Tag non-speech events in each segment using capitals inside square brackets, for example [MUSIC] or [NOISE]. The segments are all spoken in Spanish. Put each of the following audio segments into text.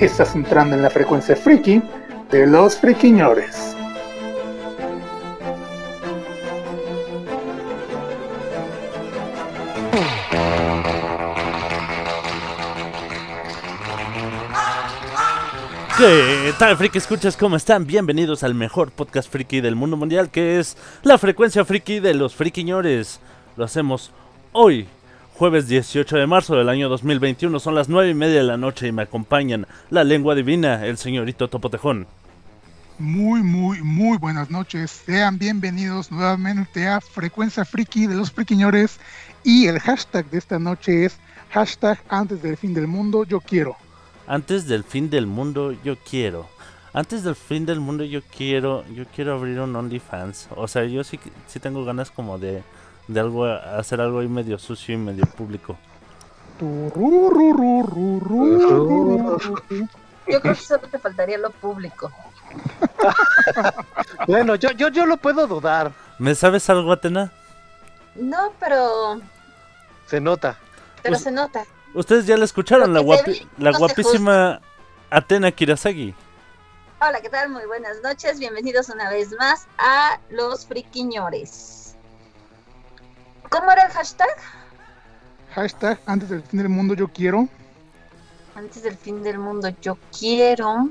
Estás entrando en la frecuencia friki de los friquiñores. ¿Qué tal, friki escuchas? ¿Cómo están? Bienvenidos al mejor podcast friki del mundo mundial, que es la frecuencia friki de los friquiñores. Lo hacemos hoy, jueves 18 de marzo del año 2021. Son las 9 y media de la noche y me acompañan la lengua divina, el señorito Topotejón. Muy, muy, muy buenas noches. Sean bienvenidos nuevamente a Frecuencia Friki de los Friquiñores. Y el hashtag de esta noche es hashtag antes del fin del mundo, yo quiero. Antes del fin del mundo, yo quiero. Antes del fin del mundo, yo quiero. Yo quiero abrir un OnlyFans. O sea, yo sí, sí tengo ganas como de, de algo, hacer algo ahí medio sucio y medio público. Yo creo que solo te faltaría lo público. Bueno, yo, yo, yo lo puedo dudar. ¿Me sabes algo, Atena? No, pero, Se nota. pero Pues- se nota. Ustedes ya la escucharon, la, guapi- la no guapísima Atena Kirasagi. Hola, ¿qué tal? Muy buenas noches. Bienvenidos una vez más a Los Friquiñores. ¿Cómo era el hashtag? Hashtag antes del fin del mundo, yo quiero. Antes del fin del mundo, yo quiero.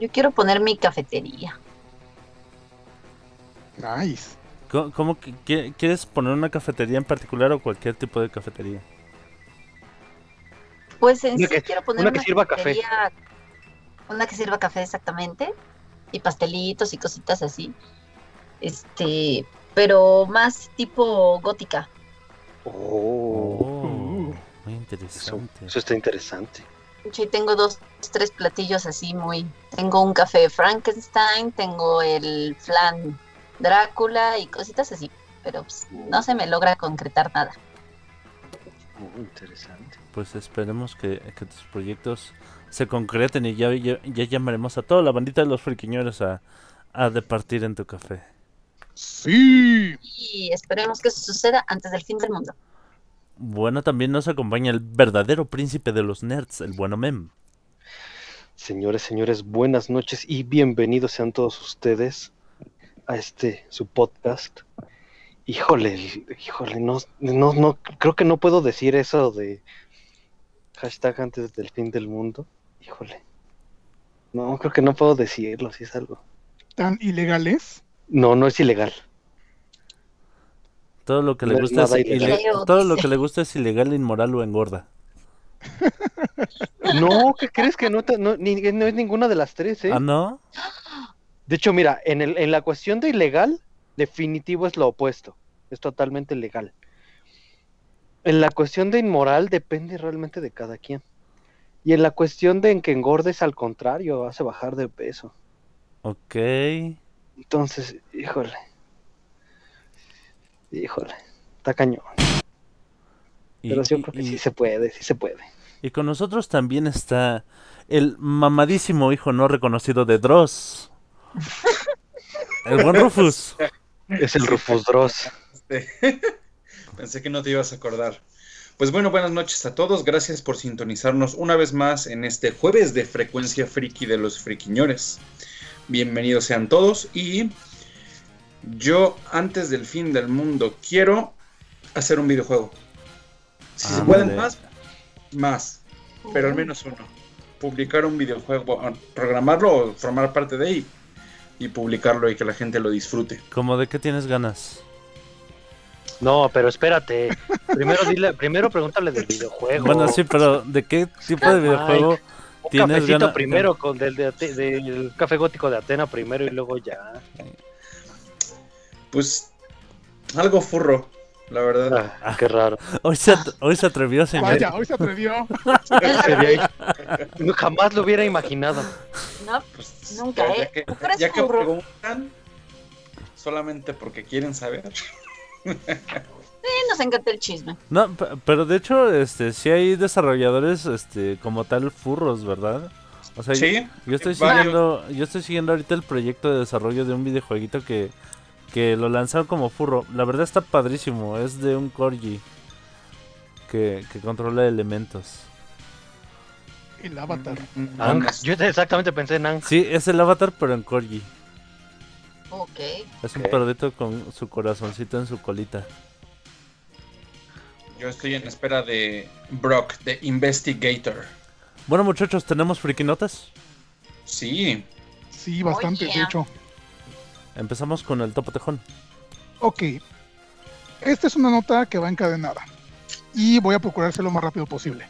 Yo quiero poner mi cafetería. Nice. ¿Cómo, cómo que- qui- quieres poner una cafetería en particular o cualquier tipo de cafetería? Pues en Una sí que- quiero poner una una, que sirva café. Una que sirva café exactamente. Y pastelitos y cositas así. Este, pero más tipo gótica. Oh, Oh, muy eso, interesante. eso está interesante. Sí, tengo dos, tres platillos así muy. Tengo un café Frankenstein, tengo el flan Drácula y cositas así. Pero pues, no se me logra concretar nada. Muy interesante. Pues esperemos que, que tus proyectos se concreten y ya, ya, ya llamaremos a toda la bandita de los friquiñores a, a departir en tu café. Sí. Y esperemos que eso suceda antes del fin del mundo. Bueno, también nos acompaña el verdadero príncipe de los nerds, el bueno Mem. Señores, señores, buenas noches y bienvenidos sean todos ustedes a este su podcast. Híjole, híjole, no, no, no, creo que no puedo decir eso de hashtag antes del fin del mundo. Híjole. No, creo que no puedo decirlo, si es algo. Tan ilegales. No, no es ilegal. Todo lo que le gusta es nada ilegal. todo lo que le gusta es ilegal, inmoral o engorda. [LAUGHS] No, ¿qué crees que no, te- no, ni- no es ninguna de las tres, eh? ¿Ah, no? De hecho, mira, en, el, en la cuestión de ilegal, definitivo es lo opuesto. Es totalmente legal. En la cuestión de inmoral, depende realmente de cada quien. Y en la cuestión de en que engordes, al contrario, hace bajar de peso. Ok. Entonces, híjole. Híjole. Está cañón. Y, Pero yo creo que y- sí se puede, sí se puede. y con nosotros también está el mamadísimo hijo no reconocido de Dross. [LAUGHS] El buen Rufus. Es el Rufus Dross. Este, [LAUGHS] Pensé que no te ibas a acordar. Pues bueno, buenas noches a todos. Gracias por sintonizarnos una vez más en este jueves de frecuencia friki de los friquiñores. Bienvenidos sean todos y yo antes del fin del mundo quiero hacer un videojuego. Si se Ándale. pueden más, más, pero al menos uno. Publicar un videojuego, programarlo o formar parte de él y publicarlo y que la gente lo disfrute. ¿Cómo de qué tienes ganas? No, pero espérate. [LAUGHS] Primero dile, primero pregúntale del videojuego. Bueno, sí, pero ¿de qué tipo de videojuego Un tienes cafecito primero con del, de del café gótico de Atena primero y luego ya. Pues algo furro. la verdad. Ah, qué raro. [LAUGHS] Hoy se, hoy se atrevió, señor. Vaya, hoy se atrevió. Sería- no, jamás lo hubiera imaginado. No, Pues, Nunca, ya, ¿eh? ya que, ya que furro. preguntan, solamente porque quieren saber. [LAUGHS] sí, nos encanta el chisme. No, pe- pero de hecho, este, sí hay desarrolladores, este, como tal furros, ¿verdad? O sea, Sí, yo, yo estoy siguiendo, yo estoy siguiendo ahorita el proyecto de desarrollo de un videojueguito que, que lo lanzaron como furro. La verdad está padrísimo, es de un corgi que, que controla elementos. El avatar. Ang. Andas. Yo exactamente pensé en Ang. Sí, es el avatar, pero en corgi. Ok. Es un Ok. perrito con su corazoncito en su colita. Yo estoy en espera de Brock, de Investigator. Bueno, muchachos, ¿tenemos frikinotas? Sí, Sí, bastante, de hecho. Empezamos con el topo tejón. Ok. Esta es una nota que va encadenada. Y voy a procurar ser lo más rápido posible.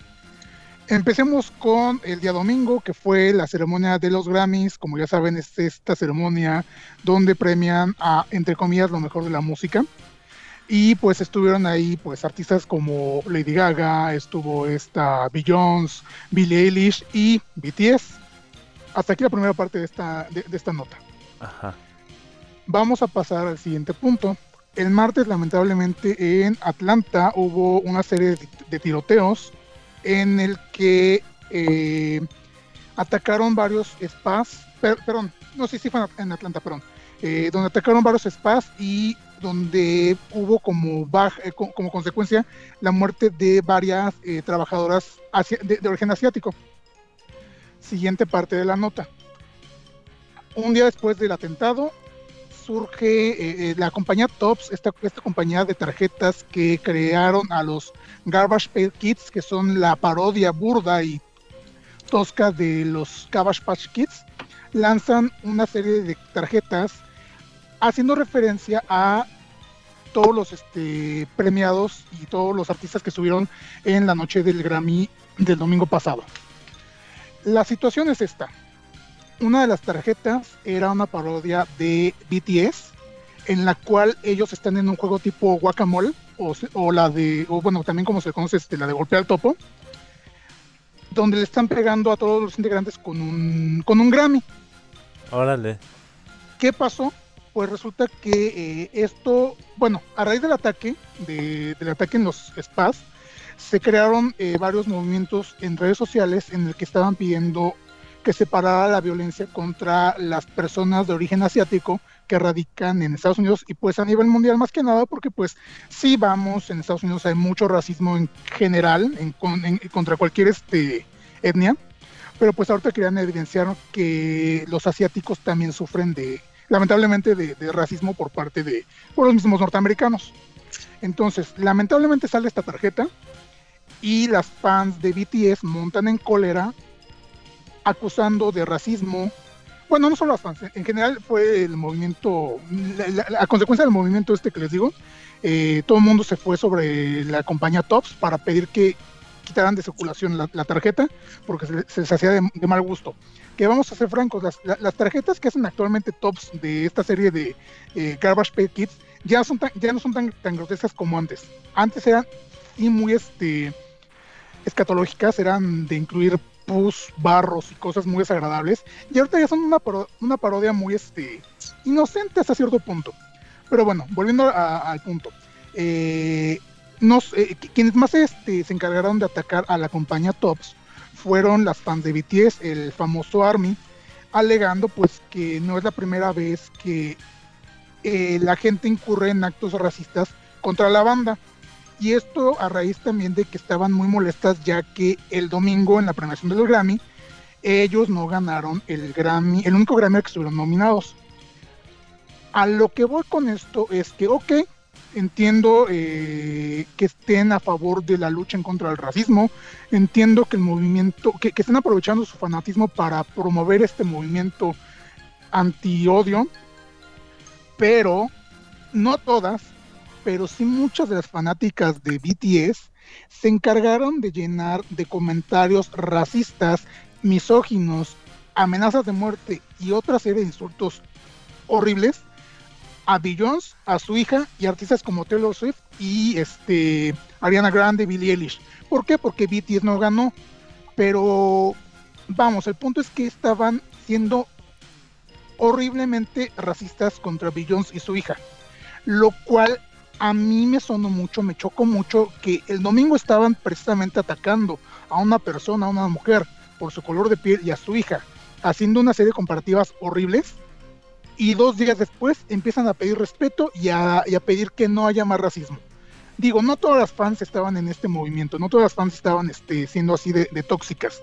Empecemos con el día domingo, que fue la ceremonia de los Grammys. Como ya saben, es esta ceremonia donde premian a, entre comillas, lo mejor de la música. Y pues estuvieron ahí pues artistas como Lady Gaga, estuvo esta Beyoncé, Billie Eilish y BTS. Hasta aquí la primera parte de esta, de- de esta nota. Ajá. Vamos a pasar al siguiente punto. El martes, lamentablemente, en Atlanta hubo una serie de, de tiroteos en el que eh, atacaron varios spas, per- perdón, no sé si fue en At- en Atlanta, perdón, eh, donde atacaron varios spas y donde hubo eh, co- como consecuencia la muerte de varias eh, trabajadoras de, origen asiático. Siguiente parte de la nota. Un día después del atentado, surge eh, la compañía Tops, esta, esta compañía de tarjetas que crearon a los Garbage Pail Kids, que son la parodia burda y tosca de los Garbage Patch Kids, lanzan una serie de tarjetas haciendo referencia a todos los este, premiados y todos los artistas que estuvieron en la noche del Grammy del domingo pasado. La situación es esta. Una de las tarjetas era una parodia de BTS, en la cual ellos están en un juego tipo Guacamole, o, la de, o bueno, también como se conoce, este, la de golpear al topo, donde le están pegando a todos los integrantes con un, con un Grammy. Órale. ¿Qué pasó? Pues resulta que eh, esto, bueno, a raíz del ataque, de- del ataque en los spas, se crearon eh, varios movimientos en redes sociales en el que estaban pidiendo que se parara la violencia contra las personas de origen asiático que radican en Estados Unidos y pues a nivel mundial más que nada porque pues sí vamos, en Estados Unidos hay mucho racismo en general en, en- contra cualquier este, etnia, pero pues ahorita querían evidenciar que los asiáticos también sufren de, lamentablemente, de, racismo por parte de por los mismos norteamericanos. Entonces, lamentablemente sale esta tarjeta y las fans de BTS montan en cólera acusando de racismo. Bueno, no solo las fans, en general fue el movimiento, la, la- a consecuencia del movimiento este que les digo, eh, todo el mundo se fue sobre la compañía Tops para pedir que quitaran de circulación la, tarjeta porque se, se les hacía de, mal gusto. Que vamos a ser francos, las, la- las tarjetas que hacen actualmente Tops de esta serie de eh, Garbage Pail Kids ya, son tan- ya no son tan, tan grotescas como antes. Antes eran muy este, escatológicas, eran de incluir pus, barros y cosas muy desagradables. Y ahorita ya son una, una parodia muy este, inocente hasta cierto punto. Pero bueno, volviendo al punto. Eh, eh, qui- quienes más este, se encargaron de atacar a la compañía Tops fueron las fans de BTS, el famoso ARMY, alegando pues que no es la primera vez que eh, la gente incurre en actos racistas contra la banda. Y esto a raíz también de que estaban muy molestas ya que el domingo en la premiación del Grammy ellos no ganaron el Grammy, el único Grammy al que estuvieron nominados. A lo que voy con esto es que, ok, entiendo eh, que estén a favor de la lucha en contra del racismo, entiendo que el movimiento, que, que estén aprovechando su fanatismo para promover este movimiento anti-odio, pero no todas, pero sí muchas de las fanáticas de BTS se encargaron de llenar de comentarios racistas, misóginos, amenazas de muerte y otra serie de insultos horribles a Beyoncé, a su hija y artistas como Taylor Swift y este Ariana Grande, Billie Eilish. ¿Por qué? Porque BTS no ganó. Pero vamos, el punto es que estaban siendo horriblemente racistas contra Beyoncé y su hija. Lo cual a mí me sonó mucho, me chocó mucho que el domingo estaban precisamente atacando a una persona, a una mujer, por su color de piel y a su hija, haciendo una serie de comparativas horribles. Y dos días después empiezan a pedir respeto y a, pedir que no haya más racismo. Digo, no todas las fans estaban en este movimiento, no todas las fans estaban este, siendo así de, tóxicas,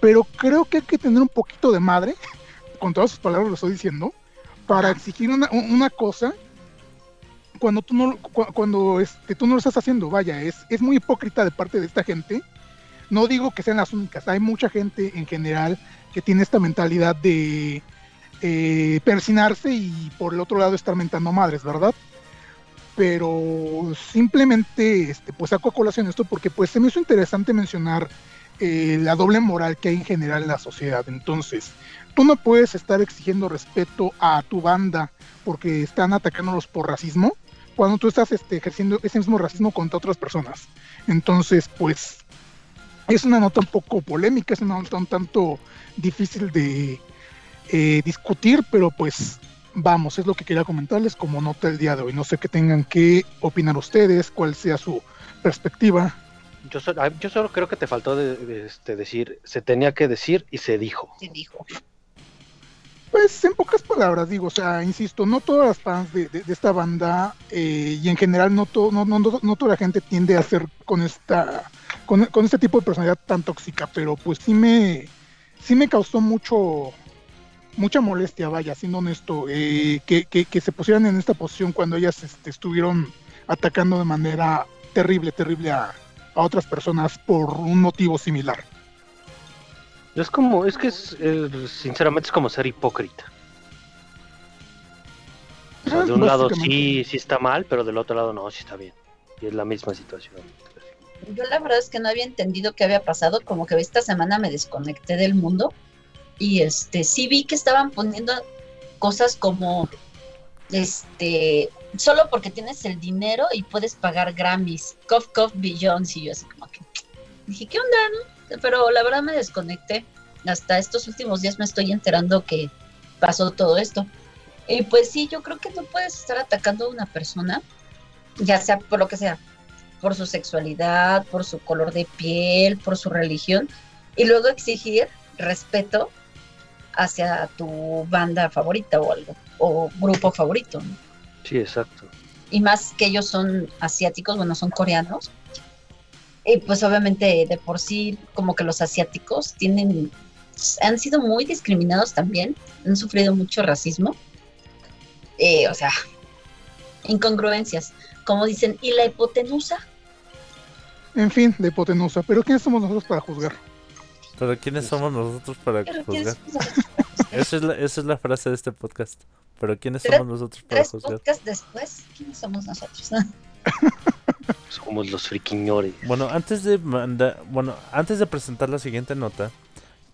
pero creo que hay que tener un poquito de madre, [LAUGHS] con todas sus palabras lo estoy diciendo, para exigir una, cosa cuando tú no cu- cuando este, tú no lo estás haciendo, vaya, es, es muy hipócrita de parte de esta gente. No digo que sean las únicas, hay mucha gente en general que tiene esta mentalidad de eh, persinarse y por el otro lado estar mentando madres, ¿verdad? Pero simplemente este, pues saco a colación esto porque pues se me hizo interesante mencionar eh, la doble moral que hay en general en la sociedad. Entonces, tú no puedes estar exigiendo respeto a tu banda porque están atacándolos por racismo, cuando tú estás este, ejerciendo ese mismo racismo contra otras personas. Entonces, pues, es una nota un poco polémica, es una nota un tanto difícil de eh, discutir, pero pues vamos, es lo que quería comentarles como nota el día de hoy. No sé qué tengan que opinar ustedes, cuál sea su perspectiva. Yo, so- ah, yo solo creo que te faltó de- de, este, decir, se tenía que decir y se dijo. Sí, dijo. Pues en pocas palabras digo, o sea, insisto, no todas las fans de, de- de esta banda eh, y en general no, to- no, no, no, no toda la gente tiende a ser con esta con, con este tipo de personalidad tan tóxica, pero pues sí me sí me causó mucho mucha molestia, vaya, siendo honesto, eh, que, que, que se pusieran en esta posición cuando ellas este, estuvieron atacando de manera terrible, terrible a, a otras personas por un motivo similar. Es como, es que es, eh, sinceramente es como ser hipócrita. O sea, de un lado sí, sí está mal, pero del otro lado no, sí está bien. Y es la misma situación. Yo la verdad es que no había entendido qué había pasado, como que esta semana me desconecté del mundo y este sí vi que estaban poniendo cosas como este solo porque tienes el dinero y puedes pagar Grammys, Cough Cough Beyoncé y yo así como que dije, ¿qué onda? no?". Pero la verdad me desconecté. Hasta estos últimos días me estoy enterando que pasó todo esto. Y pues sí, yo creo que no puedes estar atacando a una persona, ya sea por lo que sea, por su sexualidad, por su color de piel, por su religión, y luego exigir respeto hacia tu banda favorita o algo, o grupo favorito. ¿no? Sí, exacto. Y más que ellos son asiáticos, bueno, son coreanos. Y pues obviamente de por sí, como que los asiáticos tienen, han sido muy discriminados también, han sufrido mucho racismo. Eh, o sea, incongruencias. Como dicen, ¿y la hipotenusa? En fin, de hipotenusa, pero ¿quiénes somos nosotros para juzgar? Pero ¿quiénes somos nosotros para Pero ¿quiénes juzgar? [LAUGHS] Esa es, la, esa es la frase de este podcast. Pero ¿quiénes somos nosotros para Tres juzgar? podcasts después, ¿quiénes somos nosotros? [LAUGHS] Somos los friquiñores. Bueno, antes de mandar, bueno, antes de presentar la siguiente nota,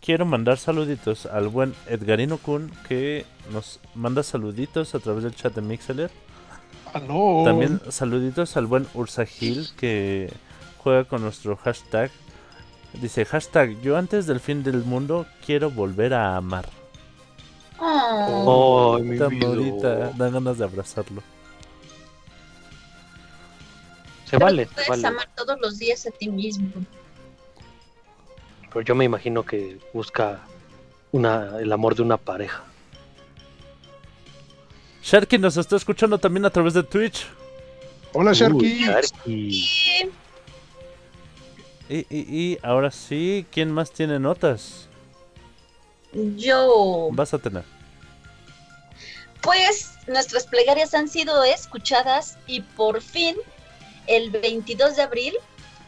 quiero mandar saluditos al buen Edgarino Kun que nos manda saluditos a través del chat de Mixeler. Aló. También saluditos al buen Ursa Gil que juega con nuestro hashtag. Dice hashtag yo antes del fin del mundo quiero volver a amar. Oh, mi Tan bonita, dan ganas de abrazarlo. Se vale, puedes vale. amar todos los días a ti mismo. Pero yo me imagino que busca una, el amor de una pareja. Sharky nos está escuchando también a través de Twitch. Hola, Uy, Sharky. Y, y, y ahora sí, ¿quién más tiene notas? Yo, Vas a tener. pues nuestras plegarias han sido escuchadas y por fin, el 22 de abril,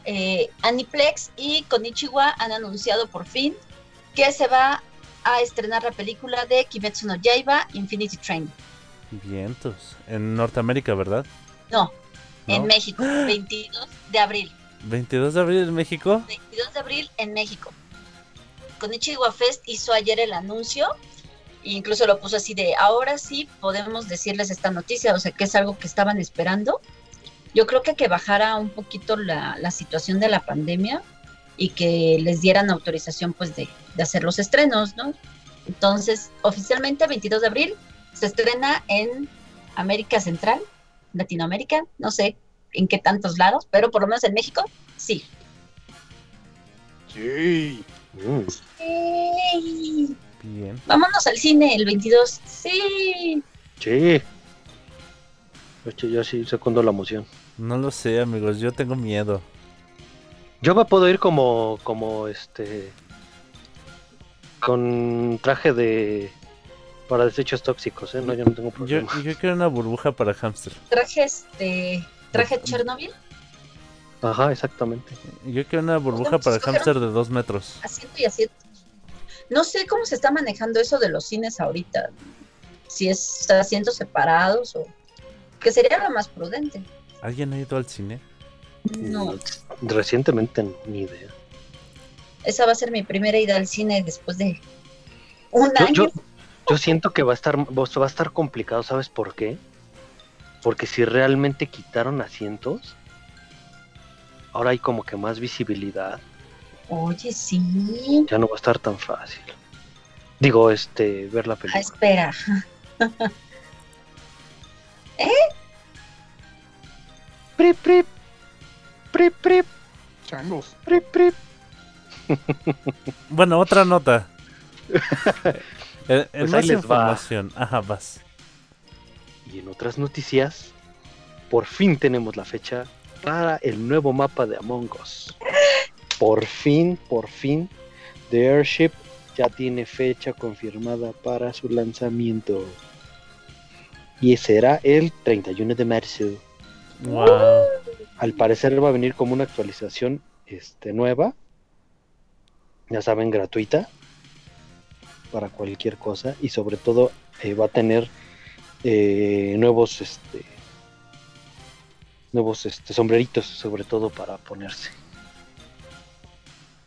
eh, Aniplex y Konichiwa han anunciado por fin que se va a estrenar la película de Kimetsu no Yaiba Infinity Train. Vientos. En Norteamérica, ¿verdad? No, en ¿No? México, [GASPS] 22 de abril. 22 de abril en México. 22 de abril en México. Konichiwa Fest hizo ayer el anuncio incluso lo puso así de, ahora sí podemos decirles esta noticia, o sea, que es algo que estaban esperando. Yo creo que que bajara un poquito la, la situación de la pandemia y que les dieran autorización pues de, de hacer los estrenos, ¿no? Entonces, oficialmente 22 de abril se estrena en América Central, Latinoamérica, no sé en qué tantos lados, pero por lo menos en México, sí. Sí. Mm. ¡Ey! Bien. Vámonos al cine el 22. Sí. Sí. Oye, yo sí secundo la emoción. No lo sé, amigos, yo tengo miedo. Yo me puedo ir como, como este, con traje de para desechos tóxicos, ¿eh? No, yo no tengo Yo, problema. yo quiero una burbuja para hámster. Traje este. Traje Chernobyl. Ajá, exactamente. Yo quiero una burbuja para escoger hámster de dos metros. Asiento y asiento. No sé cómo se está manejando eso de los cines ahorita. Si es asientos separados o. Que sería lo más prudente. ¿Alguien ha ido al cine? No. Recientemente, ni idea. Esa va a ser mi primera ida al cine después de un Yo, año. yo, yo siento que va a estar va a estar complicado, ¿sabes por qué? Porque si realmente quitaron asientos, ahora hay como que más visibilidad, Oye, sí. ya no va a estar tan fácil. Digo, este, ver la Ah, película. espera. [LAUGHS] Prip, prip, prip, prip, Changos. prip, prip. Bueno, otra nota. [LAUGHS] en en Pues más va. información. Ajá, vas. Y en otras noticias, por fin tenemos la fecha para el nuevo mapa de Among Us. Por fin, por fin, The Airship ya tiene fecha confirmada para su lanzamiento. Y será el 31 de marzo. Wow. Al parecer va a venir como una actualización este, nueva. Ya saben, gratuita. Para cualquier cosa. Y sobre todo eh, va a tener eh, nuevos este nuevos este sombreritos sobre todo para ponerse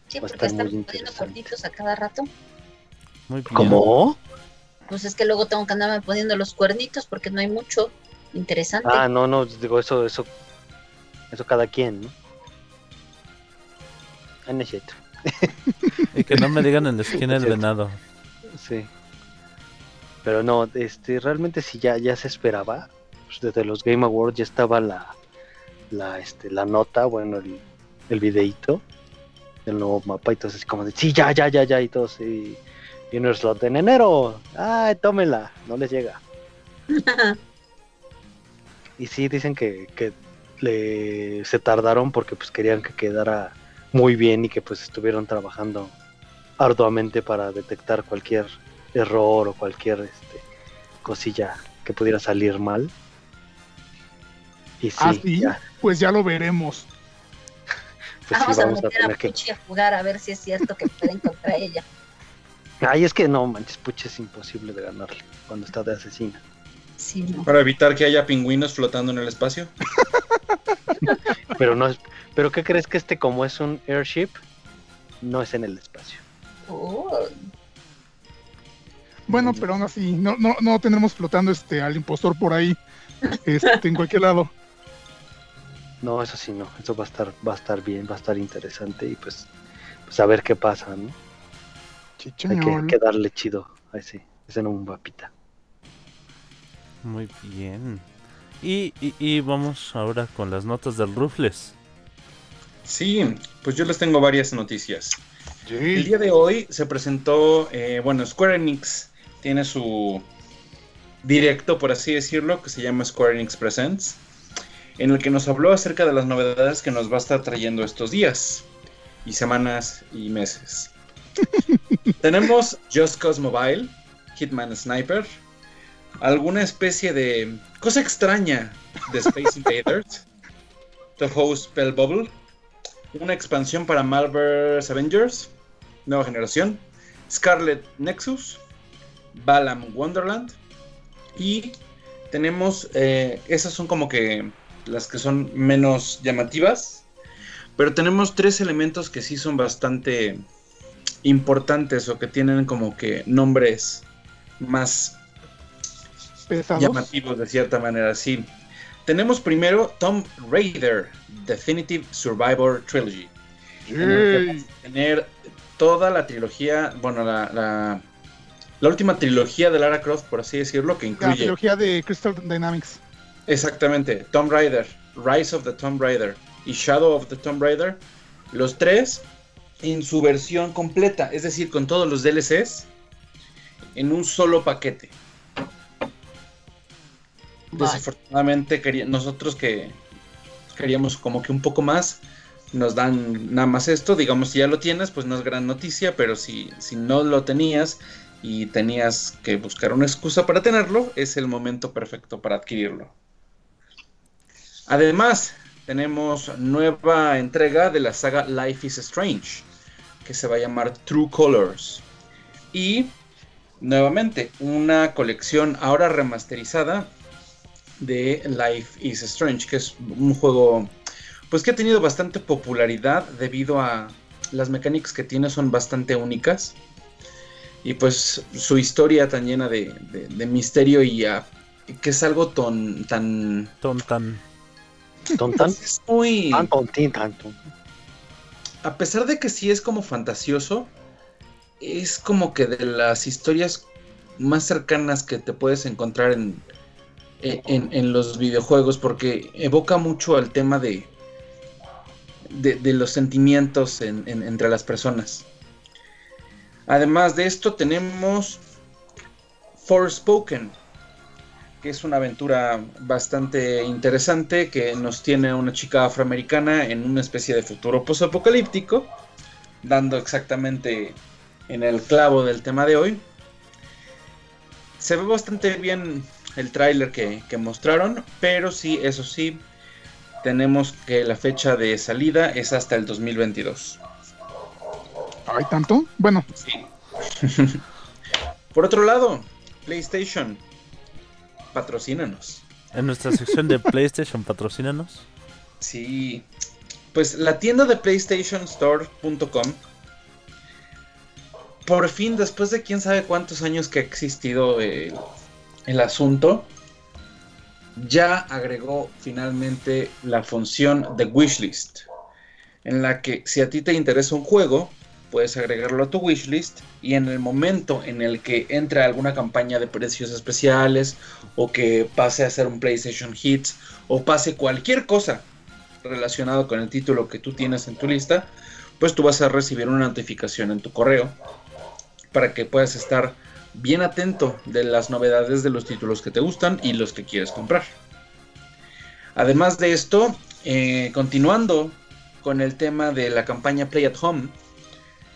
Sí, Va porque están poniendo cuernitos a cada rato. Muy bien. ¿Cómo? Pues es que luego tengo que andarme poniendo los cuernitos porque no hay mucho interesante. Ah, no, no, digo eso, eso, eso cada quien, ¿no? Ah, no es cierto. Y que no me digan en la esquina el [LAUGHS] Cierto. venado. Sí. Pero no, este, realmente sí ya, ya se esperaba. Pues desde los Game Awards ya estaba la, la, este, la nota, bueno, el, el videíto del nuevo mapa. Y entonces como de, sí, ya, ya, ya, ya. Y todos, sí. Viene el slot en enero. Ay, tómela. No les llega. [LAUGHS] Y sí, dicen que, que le, se tardaron porque pues querían que quedara muy bien y que pues estuvieron trabajando arduamente para detectar cualquier error o cualquier este, cosilla que pudiera salir mal. Y sí, Ah, sí. ya, Pues ya lo veremos. [LAUGHS] pues sí, vamos, a vamos a meter a, tener que... Puchi a jugar a ver si es cierto que pueden contra ella. Ay, es que no, manches, Puch es imposible de ganarle cuando está de asesina. Sí, no. Para evitar que haya pingüinos flotando en el espacio. [LAUGHS] Pero no es... Pero ¿qué crees que este como es un airship? No es en el espacio. Oh, Bueno, pero aún así, no, no, no tendremos flotando este al impostor por ahí. Este, en cualquier lado. [LAUGHS] No, eso sí no, eso va a estar, va a estar bien, va a estar interesante y pues, pues a ver qué pasa, ¿no? Hay que, hay que darle chido a ese, ese no un mapita. Muy bien. Y, y, y vamos ahora con las notas del Rufles. Sí, pues yo les tengo varias noticias. El día de hoy se presentó, eh, bueno, Square Enix tiene su directo, por así decirlo, que se llama Square Enix Presents, en el que nos habló acerca de las novedades que nos va a estar trayendo estos días, y semanas y meses. [LAUGHS] Tenemos Just Cause Mobile, Hitman Sniper, alguna especie de cosa extraña de Space Invaders, [LAUGHS] The Host Spell Bubble, una expansión para Marvel's Avengers, nueva generación, Scarlet Nexus, Balam Wonderland y tenemos, eh, esas son como que las que son menos llamativas, pero tenemos tres elementos que sí son bastante importantes o que tienen como que nombres más llamativos de cierta manera, sí. Tenemos primero Tomb Raider Definitive Survivor Trilogy. en el que a tener toda la trilogía, bueno, la, la, la última trilogía de Lara Croft, por así decirlo, que La incluye trilogía de Crystal Dynamics. exactamente Tomb Raider, Rise of the Tomb Raider y Shadow of the Tomb Raider, los tres en su versión completa, es decir, con todos los DLCs en un solo paquete. Desafortunadamente nosotros que queríamos como que un poco más, nos dan nada más esto, digamos si ya lo tienes, pues no es gran noticia, pero si, si no lo tenías y tenías que buscar una excusa para tenerlo, es el momento perfecto para adquirirlo. Además, tenemos nueva entrega de la saga Life is Strange, que se va a llamar True Colors. Y nuevamente, una colección ahora remasterizada de Life is Strange, que es un juego pues que ha tenido bastante popularidad debido a las mecánicas que tiene son bastante únicas. Y pues su historia tan llena de, de- de misterio y ah, que es algo ton- tan... Tontan. ¿Tontan? Es muy... Tan tontín, tanto. a pesar de que sí es como fantasioso, es como que de las historias más cercanas que te puedes encontrar en, en, en los videojuegos, porque evoca mucho el tema de, de, de los sentimientos en- en- entre las personas. Además de esto tenemos Forspoken, que es una aventura bastante interesante que nos tiene una chica afroamericana en una especie de futuro posapocalíptico, dando exactamente en el clavo del tema de hoy. Se ve bastante bien el tráiler que, que mostraron, pero sí, eso sí, tenemos que la fecha de salida es hasta el 2022. ¿Hay tanto? Bueno, Sí. Por otro lado, PlayStation, patrocínanos. En nuestra sección de PlayStation, patrocínanos. Sí. Pues la tienda de PlayStationStore.com. Por fin, después de quién sabe cuántos años que ha existido el, el asunto, ya agregó finalmente la función de wishlist. En la que si a ti te interesa un juego, puedes agregarlo a tu wishlist y en el momento en el que entre alguna campaña de precios especiales o que pase a ser un PlayStation Hits o pase cualquier cosa relacionado con el título que tú tienes en tu lista, pues tú vas a recibir una notificación en tu correo para que puedas estar bien atento de las novedades de los títulos que te gustan y los que quieres comprar. Además de esto, eh, continuando con el tema de la campaña Play at Home,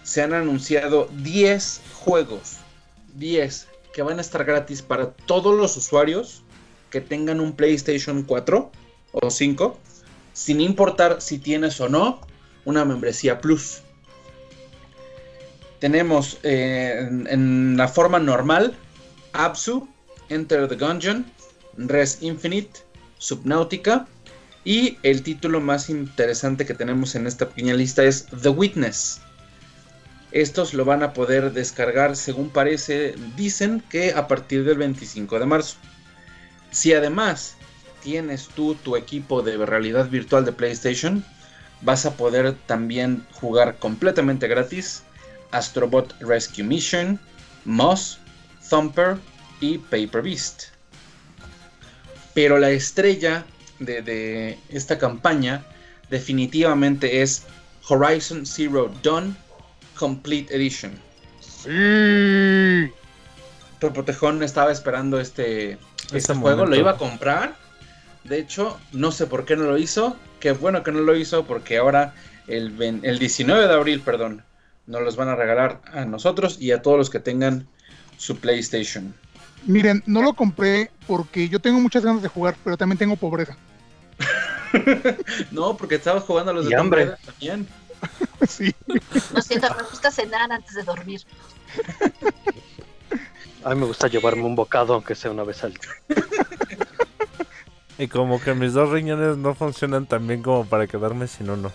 se han anunciado 10 juegos, 10 que van a estar gratis para todos los usuarios que tengan un PlayStation 4 o 5, sin importar si tienes o no una membresía Plus. Tenemos eh, en, la forma normal Absu, Enter the Gungeon, Res Infinite, Subnautica y el título más interesante que tenemos en esta pequeña lista es The Witness. Estos lo van a poder descargar según parece, dicen que a partir del 25 de marzo. Si además tienes tú tu equipo de realidad virtual de PlayStation, vas a poder también jugar completamente gratis Astrobot Rescue Mission, Moss, Thumper y Paper Beast. Pero la estrella de, de esta campaña definitivamente es Horizon Zero Dawn Complete Edition. sí. Protejón estaba esperando este, este, Este juego, lo iba a comprar. De hecho, no sé por qué no lo hizo. Qué bueno que no lo hizo porque ahora el, el 19 de abril, perdón, nos los van a regalar a nosotros y a todos los que tengan su PlayStation. Miren, no lo compré porque yo tengo muchas ganas de jugar, pero también tengo pobreza. [LAUGHS] No, porque estabas jugando a los Y de hambre. También. Sí. Lo siento, me gusta cenar antes de dormir. A mí me gusta llevarme un bocado, aunque sea una vez al día. Y como que mis dos riñones no funcionan tan bien como para quedarme sin uno.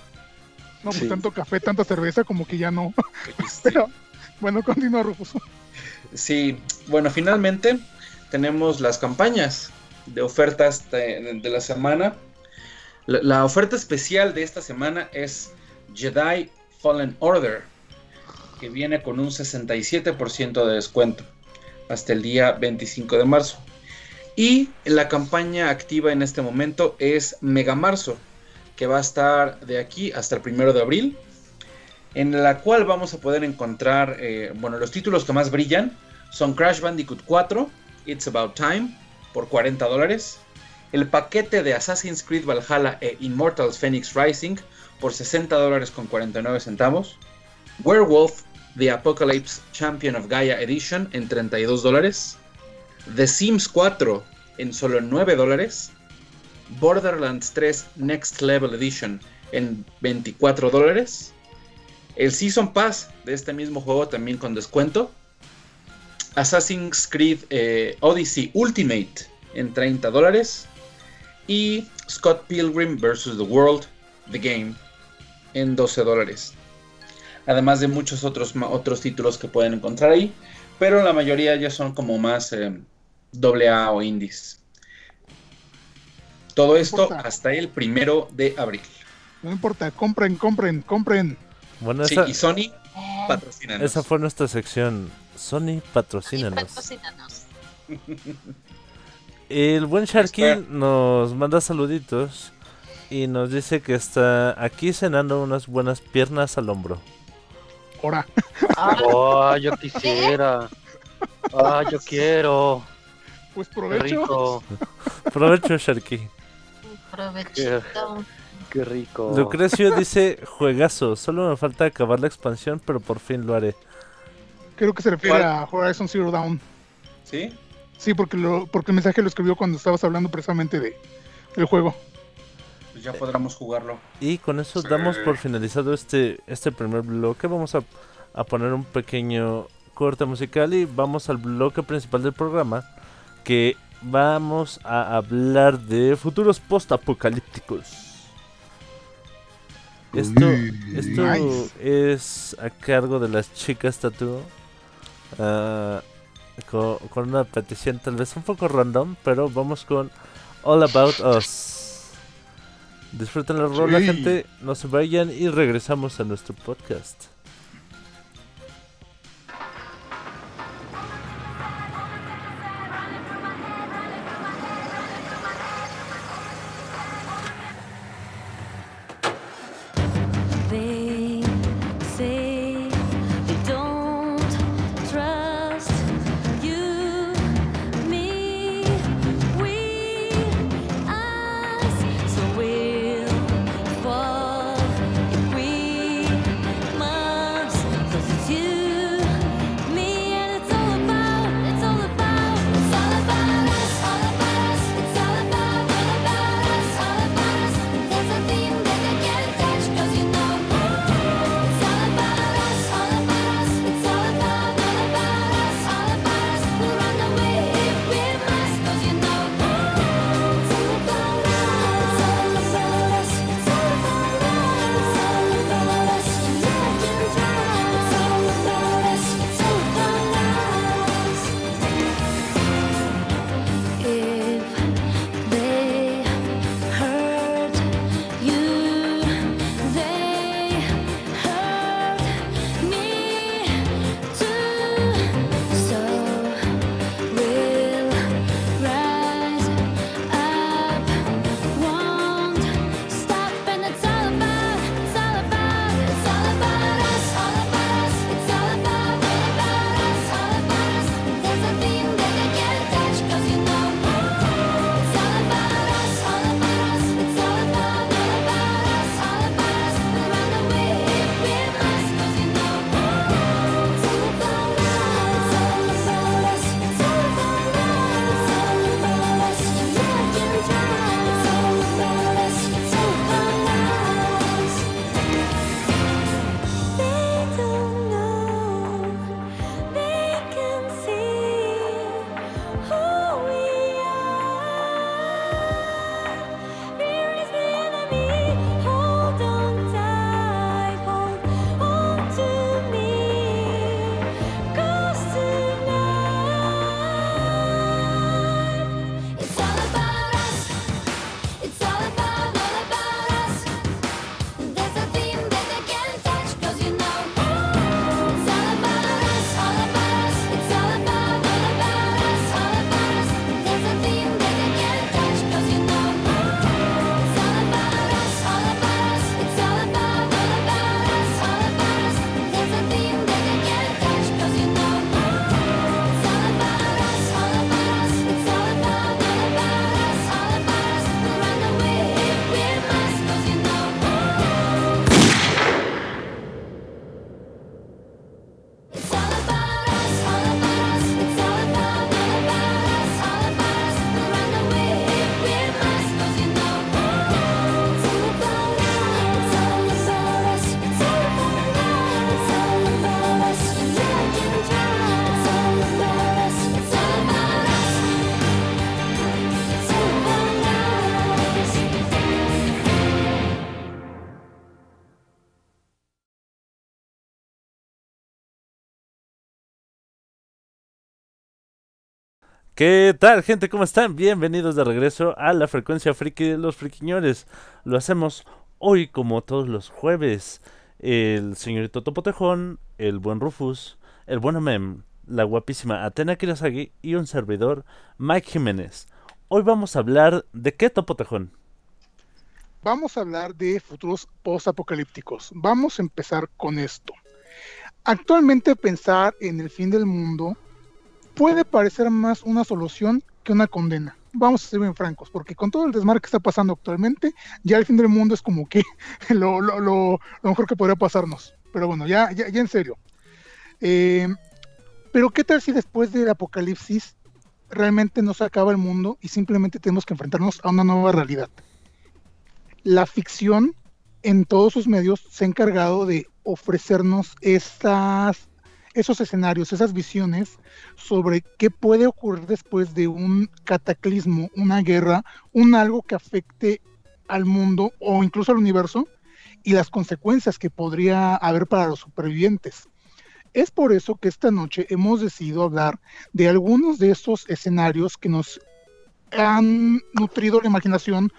No, pues Sí. tanto café, tanta cerveza, como que ya no. Sí. Pero bueno, continúa Rufus. Sí, bueno, finalmente tenemos las campañas de ofertas de, de la semana. La, la oferta especial de esta semana es Jedi Fallen Order, que viene con un 67% de descuento hasta el día 25 de marzo. Y la campaña activa en este momento es Mega Marzo, que va a estar de aquí hasta el primero de abril, en la cual vamos a poder encontrar, eh, bueno, los títulos que más brillan son Crash Bandicoot 4, It's About Time, por 40 dólares, el paquete de Assassin's Creed Valhalla e Immortals Phoenix Rising por 60 dólares con 49 centavos, Werewolf The Apocalypse Champion of Gaia Edition en 32 dólares, The Sims 4 en solo 9 dólares, Borderlands 3 Next Level Edition en 24 dólares, el Season Pass de este mismo juego también con descuento, Assassin's Creed eh, Odyssey Ultimate en 30 dólares. Y Scott Pilgrim vs. The World, The Game en 12 dólares. Además de muchos otros, otros títulos que pueden encontrar ahí, pero la mayoría ya son como más eh, AA o indies. Todo esto importa. hasta el primero de abril. No importa, compren, compren, compren. Bueno, Sí, esa, y Sony patrocina. esa fue nuestra sección. Sony, patrocínanos. patrocínanos. El buen Sharky nos manda saluditos y nos dice que está aquí cenando unas buenas piernas al hombro. Ahora, Ah, Oh, yo quisiera. Ah, yo quiero. pues Qué provecho. rico. [LAUGHS] Provecho, Sharky. provechito. Qué rico. Lucrecio dice: Juegazo, solo me falta acabar la expansión, pero por fin lo haré. Creo que se refiere ¿Cuál? a Horizon Zero Dawn. ¿Sí? Sí, porque, lo, porque el mensaje lo escribió cuando estabas hablando precisamente de, del juego. Pues ya podremos jugarlo. Y con eso Sí. damos por finalizado este, este primer bloque. Vamos a, a poner un pequeño corte musical y vamos al bloque principal del programa. Que vamos a hablar de futuros post-apocalípticos. Esto, esto Nice. es a cargo de las chicas Tattoo. ah, con, con una petición tal vez un poco random, pero vamos con All About Us. Disfruten la rola, Sí. gente. No se vayan y regresamos a nuestro podcast. ¿Qué tal, gente? ¿Cómo están? Bienvenidos de regreso a la frecuencia friki de los friquiñores. Lo hacemos hoy como todos los jueves. El señorito Topotejón, el buen Rufus, el buen Mem, la guapísima Atena Kirasagi y un servidor, Mike Jiménez. Hoy vamos a hablar de qué Topotejón. Vamos a hablar de futuros post-apocalípticos. Vamos a empezar con esto. Actualmente pensar en el fin del mundo puede parecer más una solución que una condena. Vamos a ser bien francos, porque con todo el desmadre que está pasando actualmente, ya el fin del mundo es como que [LAUGHS] lo mejor que podría pasarnos. Pero bueno, ya, ya, ya en serio. Eh, pero ¿qué tal si después del apocalipsis realmente no se acaba el mundo y simplemente tenemos que enfrentarnos a una nueva realidad? La ficción en todos sus medios se ha encargado de ofrecernos estas, esos escenarios, esas visiones sobre qué puede ocurrir después de un cataclismo, una guerra, un algo que afecte al mundo o incluso al universo y las consecuencias que podría haber para los supervivientes. Es por eso que esta noche hemos decidido hablar de algunos de esos escenarios que nos han nutrido la imaginación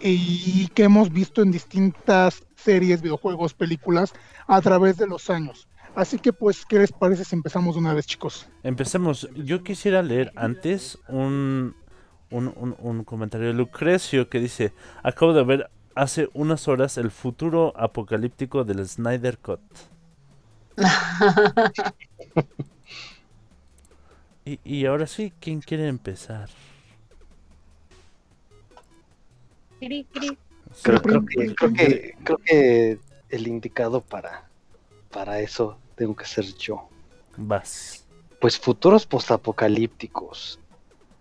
y que hemos visto en distintas series, videojuegos, películas a través de los años. Así que pues, ¿qué les parece si empezamos de una vez, chicos? Empecemos. Yo quisiera leer antes un, un, un- un comentario de Lucrecio que dice: Acabo de ver hace unas horas el futuro apocalíptico del Snyder Cut. [LAUGHS] Y, y ahora sí, ¿quién quiere empezar? Creo, creo que, creo, que, creo que el indicado para, para eso tengo que ser yo. Vas. Pues futuros postapocalípticos.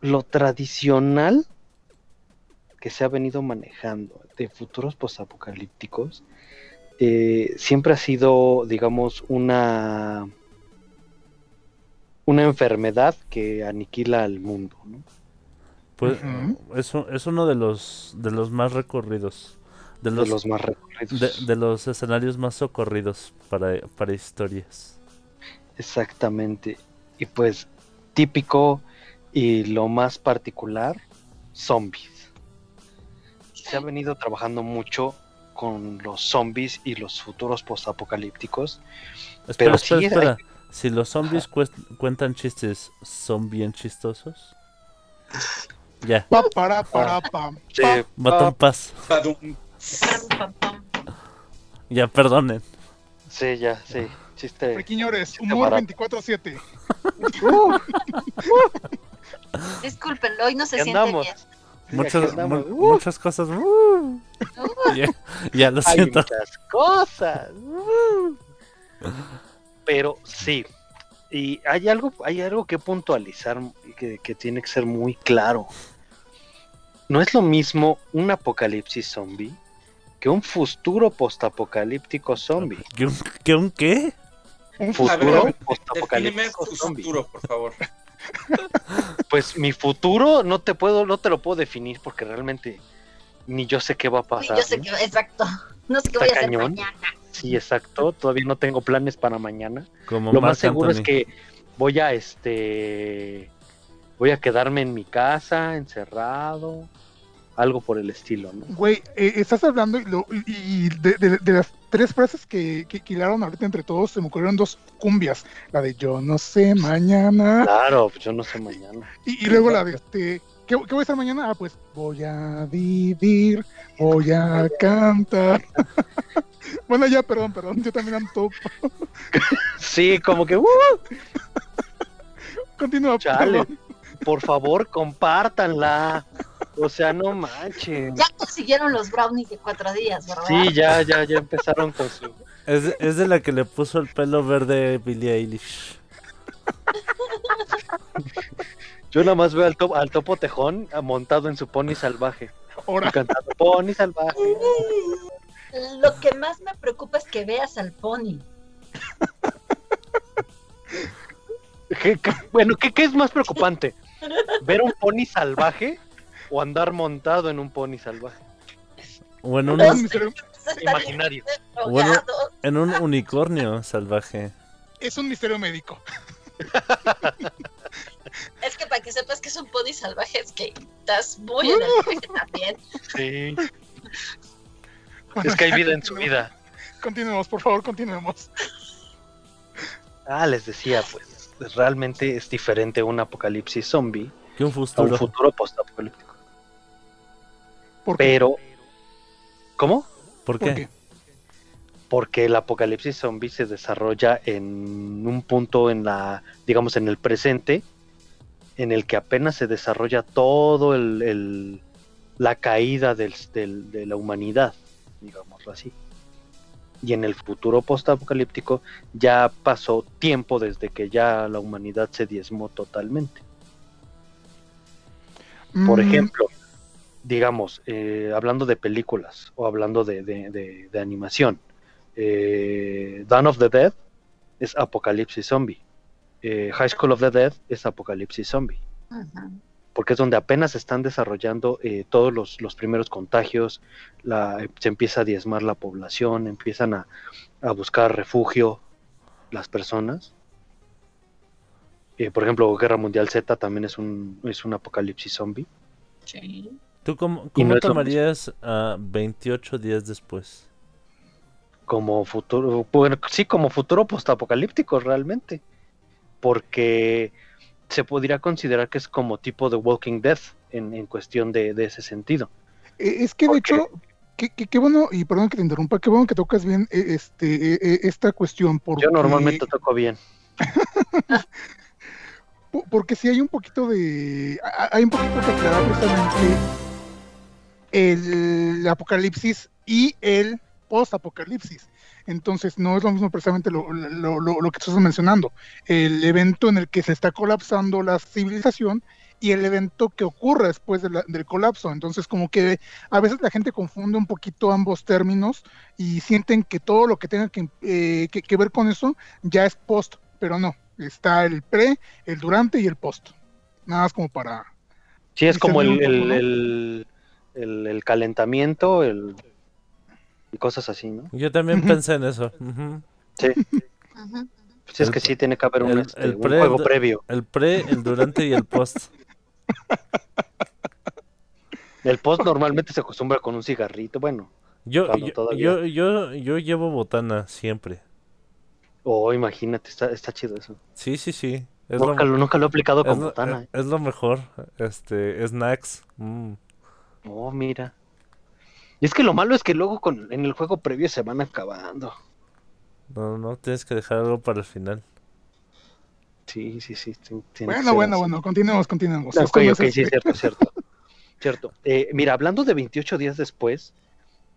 Lo tradicional que se ha venido manejando de futuros postapocalípticos eh, siempre ha sido, digamos, una una enfermedad que aniquila al mundo, ¿no? Pues Ujú. es, u- es uno de los de los más recorridos. De De los, más recorridos. de, de los escenarios más socorridos para, para historias. Exactamente. Y pues típico y lo más particular, zombies. Se ha venido trabajando mucho con los zombies y los futuros postapocalípticos. Espera, Pero espera, sí, espera. Si los zombies cuentan chistes, ¿son bien chistosos? Ya, Pa, para, para, pa. Sí, Batón Paz. [LAUGHS] Ya, perdonen. sí, ya, sí. Chiste. Chiste humor barato. 24-7. [LAUGHS] Discúlpenlo, hoy no se ¿Qué siente andamos? bien. Muchas, Uh, muchas cosas. uh. ya, ya lo hay siento. muchas cosas. Uh. Pero sí. Y hay algo, hay algo que puntualizar que, que tiene que ser muy claro. No es lo mismo un apocalipsis zombie que un futuro postapocalíptico zombie. ¿Qué un, qué un qué? Futuro postapocalíptico zombie. futuro, por favor. [LAUGHS] Pues mi futuro no te puedo, no te lo puedo definir porque realmente ni yo sé qué va a pasar. yo sé ¿no? que, exacto. No sé qué voy a hacer cañón. mañana. Sí, exacto. Todavía no tengo planes para mañana. Como Lo más seguro es que voy a este voy a quedarme en mi casa, encerrado, algo por el estilo, ¿no? Güey, eh, estás hablando y, lo- y- de, de- de las tres frases que, que, que hilaron ahorita entre todos, se me ocurrieron dos cumbias. La de yo no sé mañana Claro, pues yo no sé mañana. y, y luego la de este. ¿qué, qué voy a hacer mañana? Ah, pues voy a vivir, voy a cantar. [LAUGHS] bueno, ya, perdón, perdón, yo también ando. [LAUGHS] Sí, como que ¡uh! Continúa, chale. perdón. Por favor, compártanla. O sea, no manchen. Ya consiguieron los brownies de cuatro días, ¿verdad? Sí, ya, ya, ya empezaron con su. Es, de- es de la que le puso el pelo verde Billie Eilish. Yo nada más veo al, to- al topo tejón montado en su pony salvaje. Ahora, cantando pony salvaje. Lo que más me preocupa es que veas al pony. ¿Qué- qué- bueno, ¿qué, ¿qué es más preocupante? ¿Ver un pony salvaje o andar montado en un pony salvaje? O en un, es un misterio, Imaginario. Bueno. Drogado. en un unicornio salvaje. es un misterio médico. Es que para que sepas que es un pony salvaje, es que estás muy en el viaje también. Sí. Es que hay vida en su vida. Continuemos, por favor, continuemos. Ah, les decía, pues, realmente es diferente un apocalipsis zombie Que un a un futuro. futuro postapocalíptico. ¿Por qué? Pero, ¿cómo? ¿Por ¿Por qué? qué? Porque el apocalipsis zombie se desarrolla en un punto en la, digamos, en el presente, en el que apenas se desarrolla todo el, el- la caída del- del- de la humanidad, digámoslo así. Y en el futuro postapocalíptico ya pasó tiempo desde que ya la humanidad se diezmó totalmente. Por Mm, ejemplo, digamos, eh, hablando de películas o hablando de, de- de- de animación, eh, Dawn of the Dead es Apocalipsis Zombie. Eh, High School of the Dead es Apocalipsis Zombie. Porque es donde apenas están desarrollando eh, todos los, los primeros contagios, la- se empieza a diezmar la población, empiezan a, a buscar refugio las personas. Eh, por ejemplo, Guerra Mundial Z también es un, es un apocalipsis zombie. Sí. ¿Tú cómo, Y cómo no tomarías a 28 días después? como futuro, bueno, sí, como futuro postapocalíptico realmente, porque se podría considerar que es como tipo de Walking Dead en, en cuestión de, de ese sentido. Eh, Es que de hecho, qué, qué- qué bueno, y perdón que te interrumpa, qué bueno que tocas bien eh, este, eh, eh, esta cuestión. Porque, Yo normalmente toco bien. [LAUGHS] po- Porque si hay un poquito de. ha- Hay un poquito que aclarar precisamente el apocalipsis y el post-apocalipsis. Entonces, no es lo mismo precisamente lo, lo- lo- lo que estás mencionando. El evento en el que se está colapsando la civilización y el evento que ocurre después de la- del colapso. Entonces, como que a veces la gente confunde un poquito ambos términos y sienten que todo lo que tenga que, eh, que- que ver con eso ya es post, pero no. Está el pre, el durante y el post. Nada más como para... Sí, es como el, el- el- el calentamiento, el y cosas así, ¿no? Yo también pensé en eso. ujú. Sí, sí, es El- que sí tiene que haber un, el- este, el un pre- juego previo. El pre, el durante y el post. El post normalmente se acostumbra con un cigarrito, bueno, Yo, yo, todavía- yo, yo, yo llevo botana siempre. o imagínate, está, está chido eso. Sí, sí, sí. Es Nunca, lo, nunca lo he aplicado es con lo- botana. es lo mejor. Este, snacks. mm. Oh, mira. Y es que lo malo es que luego con, en el juego previo se van acabando. No, no, tienes que dejar algo para el final. Sí, sí, sí. Bueno, bueno, así. bueno, continuemos, continuemos. Ok, no es ok, sí, este- cierto, [LAUGHS] cierto. cierto. Eh, mira, hablando de 28 días después,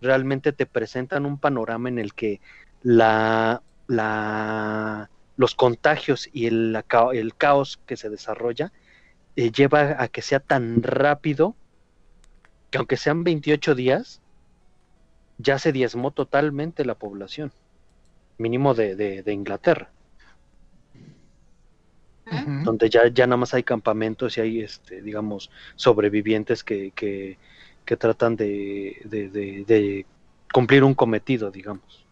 realmente te presentan un panorama en el que la, la, los contagios y el, el caos que se desarrolla eh, lleva a que sea tan rápido que aunque sean 28 días, ya se diezmó totalmente la población, mínimo de, de- de Inglaterra, donde ya, ya nada más hay campamentos y hay, este, digamos, sobrevivientes que, que, que tratan de, de- de- de cumplir un cometido, digamos.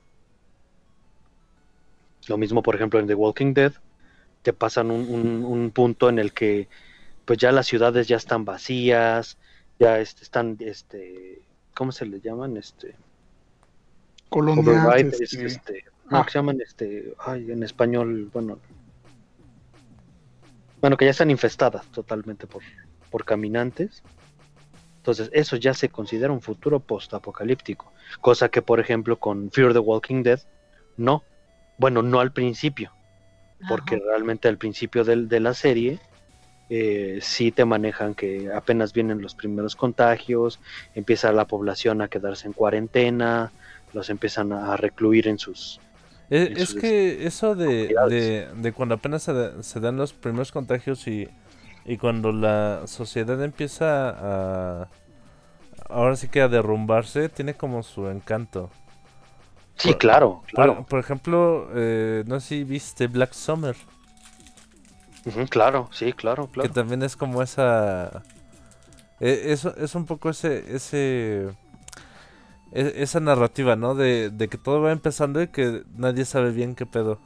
Lo mismo, por ejemplo, en The Walking Dead, te pasan un, un- un punto en el que pues ya las ciudades ya están vacías, ya este, están, este, ¿cómo se le llaman? Este, Colonias, override, es, este, este, no, ah. que se llaman, este, ay, en español, bueno, bueno, que ya están infestadas totalmente por, por caminantes. Entonces, eso ya se considera un futuro post-apocalíptico. Cosa que, por ejemplo, con Fear the Walking Dead, no. Bueno, no al principio, porque Ajá. realmente al principio del- de, la serie eh, sí te manejan que apenas vienen los primeros contagios, empieza la población a quedarse en cuarentena, los empiezan a recluir en sus... Es, en es sus, que eso de, de, de cuando apenas se, da- se dan los primeros contagios y, y cuando la sociedad empieza a... Ahora sí que a derrumbarse, tiene como su encanto. Sí, Por- claro, Por, claro, por ejemplo, eh, no sé si viste Black Summer, claro, sí, claro, que claro. también es como esa... eh, eso es un poco ese... ese e- esa narrativa, ¿no? De, de que todo va empezando y que nadie sabe bien qué pedo.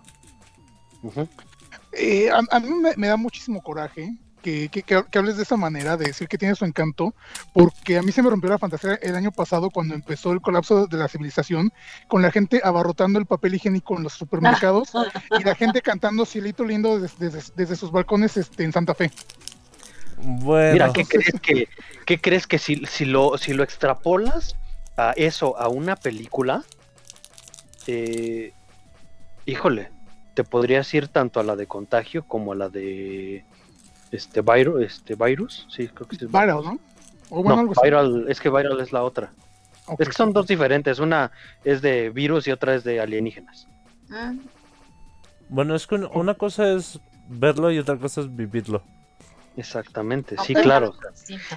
Eh, a, a mí me, me da muchísimo coraje que, que- que- que hables de esa manera, de decir que tiene su encanto, porque a mí se me rompió la fantasía el año pasado cuando empezó el colapso de la civilización, con la gente abarrotando el papel higiénico en los supermercados y la gente cantando Cielito Lindo desde, desde- desde sus balcones este, en Santa Fe. Bueno, Mira, ¿qué crees que, qué crees que si, si lo, si lo extrapolas a eso, a una película, eh, híjole, te podrías ir tanto a la de contagio como a la de este virus, este virus, sí, creo que sí. es Viral, ¿no? O bueno, no, algo así. viral, es que viral es la otra. Es que son dos diferentes, una es de virus y otra es de alienígenas. Ah, bueno, es que un- una cosa es verlo y otra cosa es vivirlo. Exactamente, sí, claro.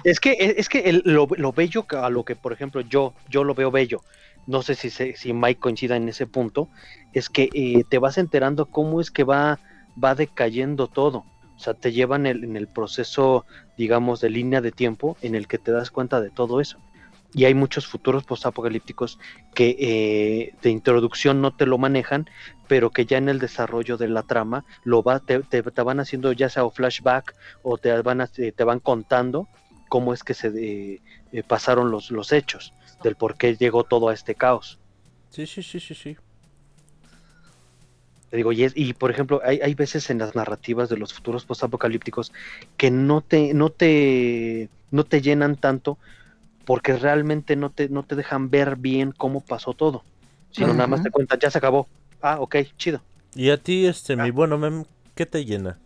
Es que, es que el- lo, lo bello a lo que, por ejemplo, yo, yo lo veo bello, no sé si, se- si Mike coincida en ese punto, es que eh, te vas enterando cómo es que va, va decayendo todo. O sea, te llevan en el proceso, digamos, de línea de tiempo en el que te das cuenta de todo eso. Y hay muchos futuros postapocalípticos que eh, de introducción no te lo manejan, pero que ya en el desarrollo de la trama lo va, te, te- van haciendo ya sea o flashback o te van, a- te van contando cómo es que se eh, eh, pasaron los, los hechos, del por qué llegó todo a este caos. Sí, sí, sí, sí, sí. Te digo, y, es- y por ejemplo, hay, hay veces en las narrativas de los futuros postapocalípticos que no te, no te, no te llenan tanto porque realmente no te, no te dejan ver bien cómo pasó todo. Sino nada más te cuentan, ya se acabó. Ah, ok, chido. Y a ti, este, Ah. mi bueno mem, ¿qué te llena?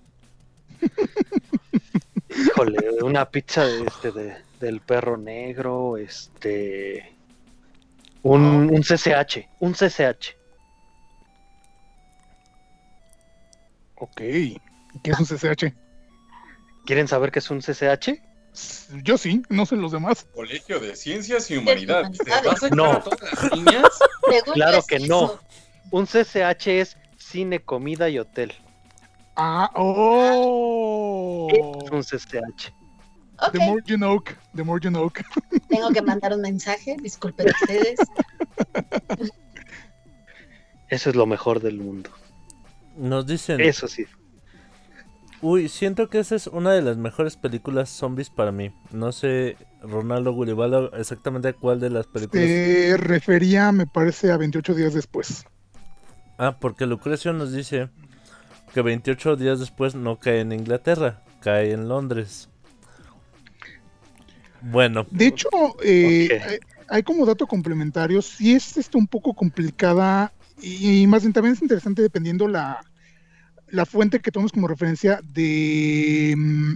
Híjole, una pizza de, este, de, del perro negro, este. Un, un CCH, un CCH. Ok. ¿Y ¿Qué es un CCH? ¿Quieren saber qué es un CCH? Yo sí, no sé los demás. Colegio de Ciencias y Humanidades. ¿Te vas a No. a todas las niñas? Claro que no. Un CCH es cine, comida y hotel. Ah, oh. Es un CCH. The more you know, the more you know. tengo que mandar un mensaje, disculpen ustedes. Eso es lo mejor del mundo. Nos dicen, Eso sí. uy, siento que esa es una de las mejores películas zombies para mí. No sé, Ronaldo Gulibala, exactamente a cuál de las películas. Se refería, me parece, a 28 días después. Ah, porque Lucrecio nos dice que 28 días después no cae en Inglaterra, cae en Londres. Bueno, De hecho, eh, hay, hay como dato complementario, sí es esto un poco complicada y, más bien también es interesante dependiendo la, la fuente que tomemos como referencia de mm,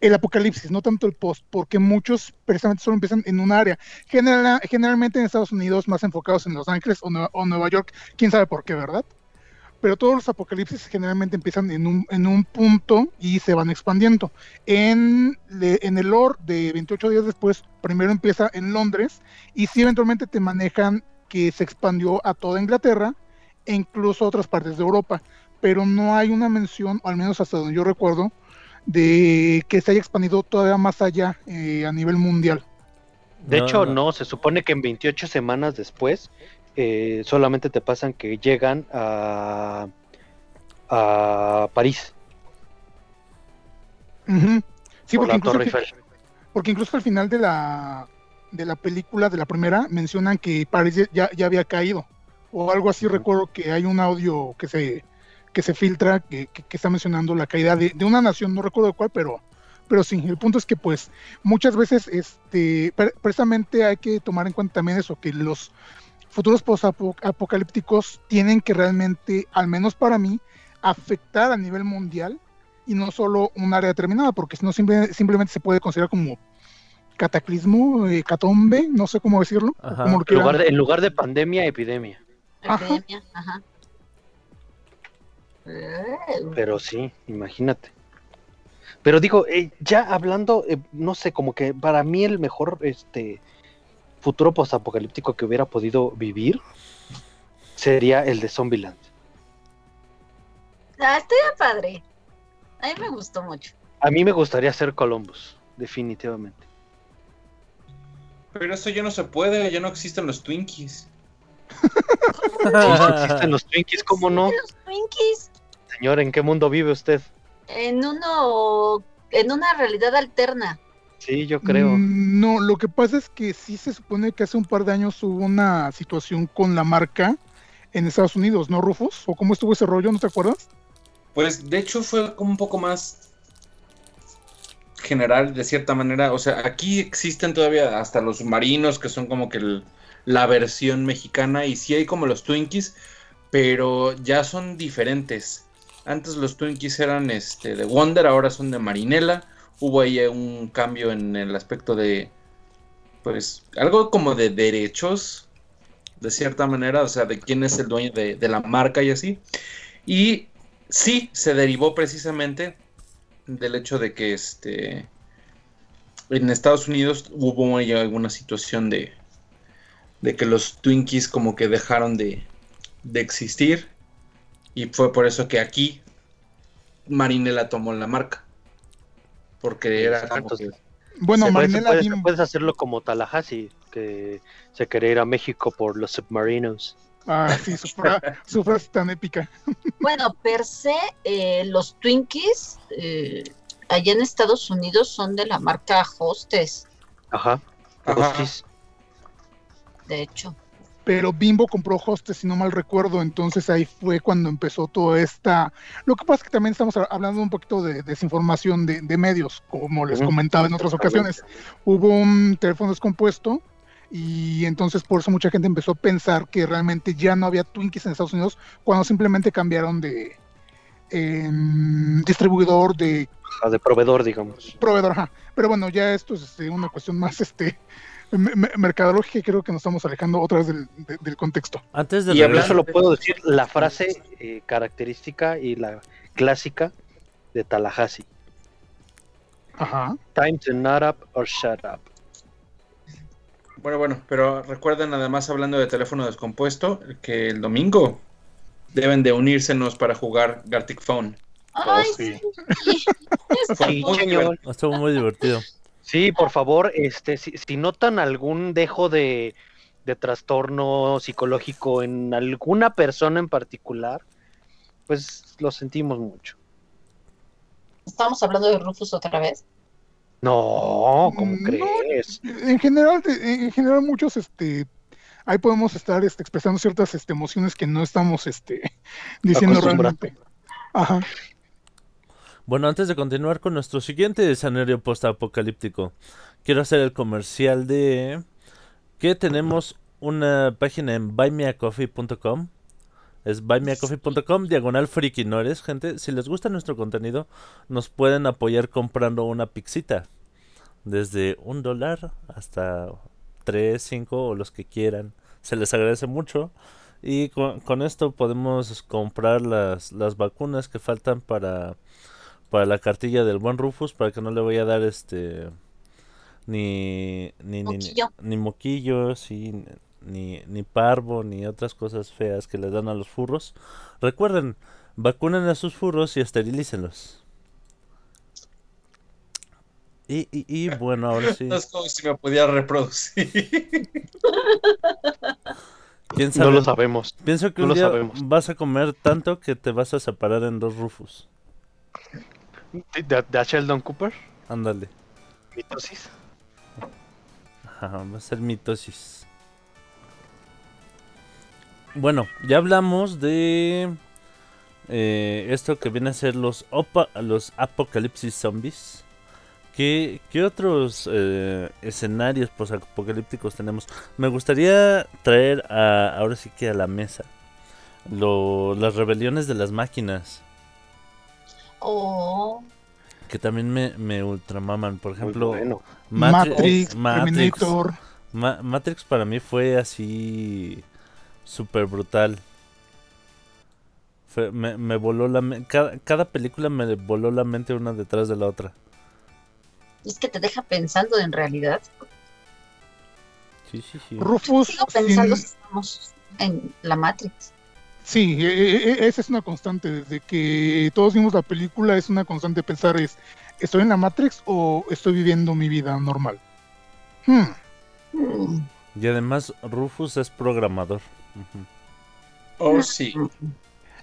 el apocalipsis, no tanto el post, porque muchos precisamente solo empiezan en un área. General- generalmente en Estados Unidos más enfocados en Los Ángeles o, Nue- o Nueva York, quién sabe por qué, ¿verdad? Pero todos los apocalipsis generalmente empiezan en un, en un punto y se van expandiendo. En, en el lore de 28 días después, primero empieza en Londres y sí eventualmente te manejan que se expandió a toda Inglaterra e incluso a otras partes de Europa, pero no hay una mención, o al menos hasta donde yo recuerdo, de que se haya expandido todavía más allá eh, a nivel mundial. De No, hecho, no. no. se supone que en 28 semanas después eh, solamente te pasan que llegan a, a París. Sí, por porque la incluso, porque incluso al final de la, de la película, de la primera, mencionan que París ya, ya había caído. O algo así, recuerdo que hay un audio que se, que se filtra que, que- que está mencionando la caída de, de una nación, no recuerdo de cuál, pero, pero sí, el punto es que pues muchas veces este, pre- precisamente hay que tomar en cuenta también eso, que los futuros post-apocalípticos tienen que realmente, al menos para mí, afectar a nivel mundial y no solo un área determinada, porque si no simple- simplemente se puede considerar como cataclismo, eh, catombe, no sé cómo decirlo, como lo En lugar, de, en lugar de pandemia, epidemia. Ajá. Epidemia, ajá. Pero sí, imagínate. Pero digo, eh, ya hablando, eh, no sé, como que para mí el mejor este futuro postapocalíptico que hubiera podido vivir sería el de Zombieland. Ah, estaría padre. A mí me gustó mucho. A mí me gustaría ser Columbus, definitivamente. Pero eso ya no se puede, ya no existen los Twinkies. Sí, [LAUGHS] existen los Twinkies, ¿cómo no? Los Twinkies Señor, ¿en qué mundo vive usted? en uno en una realidad alterna. Sí, yo creo. Mm, No, lo que pasa es que sí se supone que hace un par de años hubo una situación con la marca en Estados Unidos, ¿no, Rufus? ¿O cómo estuvo ese rollo? ¿No te acuerdas? Pues de hecho fue como un poco más general de cierta manera. O sea, aquí existen todavía hasta los submarinos que son como que la versión mexicana y sí hay como los Twinkies, pero ya son diferentes. Antes los Twinkies eran este de Wonder, ahora son de Marinela. Hubo ahí un cambio en el aspecto de pues algo como de derechos de cierta manera, o sea, de quién es el dueño de, de la marca y así. Y sí, se derivó precisamente del hecho de que este en Estados Unidos hubo alguna situación de, de que los Twinkies como que dejaron de, de existir y fue por eso que aquí Marinela tomó la marca. Porque era como que- Bueno, Marinela puedes, puedes hacerlo como Tallahassee, que se quería ir a México por los submarinos. Ah, sí, su, fra- su frase tan épica. Bueno, per se, eh, los Twinkies eh, allá en Estados Unidos son de la marca Hostess, Ajá. Ajá. Hostis. de hecho. Pero Bimbo compró Hostes, si no mal recuerdo, entonces ahí fue cuando empezó toda esta... Lo que pasa es que también estamos hablando un poquito de desinformación de, de medios, como les comentaba en otras ocasiones. Hubo un teléfono descompuesto y entonces por eso mucha gente empezó a pensar que realmente ya no había Twinkies en Estados Unidos cuando simplemente cambiaron de em, distribuidor, de Ajá, de proveedor, digamos. proveedor, ajá. Pero bueno, ya esto es este, una cuestión más este me- me- mercadológica y creo que nos estamos alejando otra vez del, de- del contexto. Antes de Y regresar- solo puedo decir la frase eh, característica y la clásica de Tallahassee. Ajá. Time to nut up or shut up. Bueno, bueno, pero recuerden además hablando de teléfono descompuesto que el domingo deben de unírsenos para jugar Gartic Phone. Ay, sí. sí. [LAUGHS] Sí, muy- señor. Estuvo muy divertido. Sí, por favor, este, si, si notan algún dejo de, de trastorno psicológico en alguna persona en particular, pues lo sentimos mucho. Estamos hablando de Rufus otra vez. No, ¿cómo No, crees? En general, en general muchos, este, ahí podemos estar este, expresando ciertas este, emociones que no estamos este, [LAUGHS] diciendo realmente. Ajá. Bueno, antes de continuar con nuestro siguiente escenario post-apocalíptico, quiero hacer el comercial de que tenemos una página en buymeacoffee.com. Es buymeacoffee.com, diagonal frikinores. Gente, si les gusta nuestro contenido, nos pueden apoyar comprando una pixita. Desde un dólar hasta tres, cinco o los que quieran. Se les agradece mucho. Y con, con esto podemos comprar las, las vacunas que faltan para, para la cartilla del buen Rufus, para que no le vaya a dar este ni ni ni, ni moquillo, sí, ni, ni parvo, ni otras cosas feas que le dan a los furros. Recuerden, vacunen a sus furros y esterilícenlos. Y, y, y bueno, ahora sí. [LAUGHS] No es como si me pudiera reproducir. [LAUGHS] ¿Quién No sabe? lo sabemos. Pienso que no un lo día sabemos. vas a comer tanto que te vas a separar en dos Rufus. ¿De, de a Sheldon Cooper? Ándale. Mitosis. Ajá, va a ser mitosis. Bueno, ya hablamos de eh, esto que viene a ser los, opa- los apocalipsis zombies. ¿Qué, qué otros eh, escenarios apocalípticos tenemos? Me gustaría traer a, ahora sí que a la mesa lo- las rebeliones de las máquinas. Oh, Que también me, me ultramaman. Por ejemplo, bueno. Matrix, Matrix. Ma- Matrix para mí fue así súper brutal. Fue- me, me voló la mente. Cada, cada película me voló la mente una detrás de la otra. es que te deja pensando en realidad. Sí, sí, sí. Rufus. Sigo pensando si estamos en la Matrix. Sí, e- e- e- esa es una constante. Desde que todos vimos la película, es una constante pensar: es, ¿estoy en la Matrix o estoy viviendo mi vida normal? Hmm, Mm, Y además Rufus es programador. Oh, sí.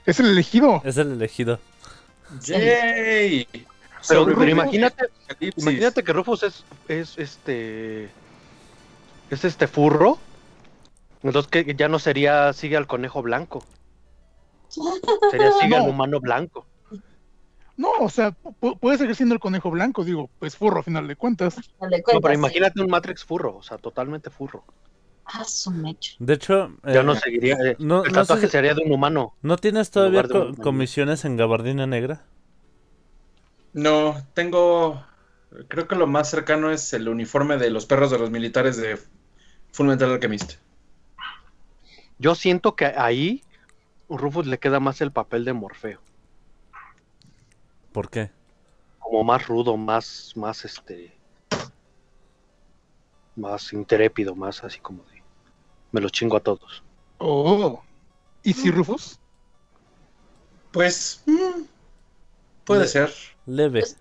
Es el elegido. Es el elegido. ¡Yay! Pero, imagínate, imagínate que Rufus es, es este. Es este furro. Entonces que ya no sería sigue al conejo blanco. Sería [LAUGHS] sigue al No. humano blanco. No, o sea, pu- puede seguir siendo el conejo blanco, digo, pues furro a final de cuentas. No pero imagínate un Matrix furro, o sea, totalmente furro. Ah, su mecho. De hecho, Ya eh, no seguiría. eh, no- el no sé tatuaje sería de un humano. ¿no tienes todavía co- comisiones en gabardina negra? No, tengo. Creo que lo más cercano es el uniforme de los perros de los militares de Full Metal Alchemist. Yo siento que ahí Rufus le queda más el papel de Morfeo. ¿Por qué? Como más rudo, más, más este. Más intrépido, más así como de. Me los chingo a todos. Oh. ¿Y si Rufus? Pues. mm, puede Le- ser. Leve. Pues,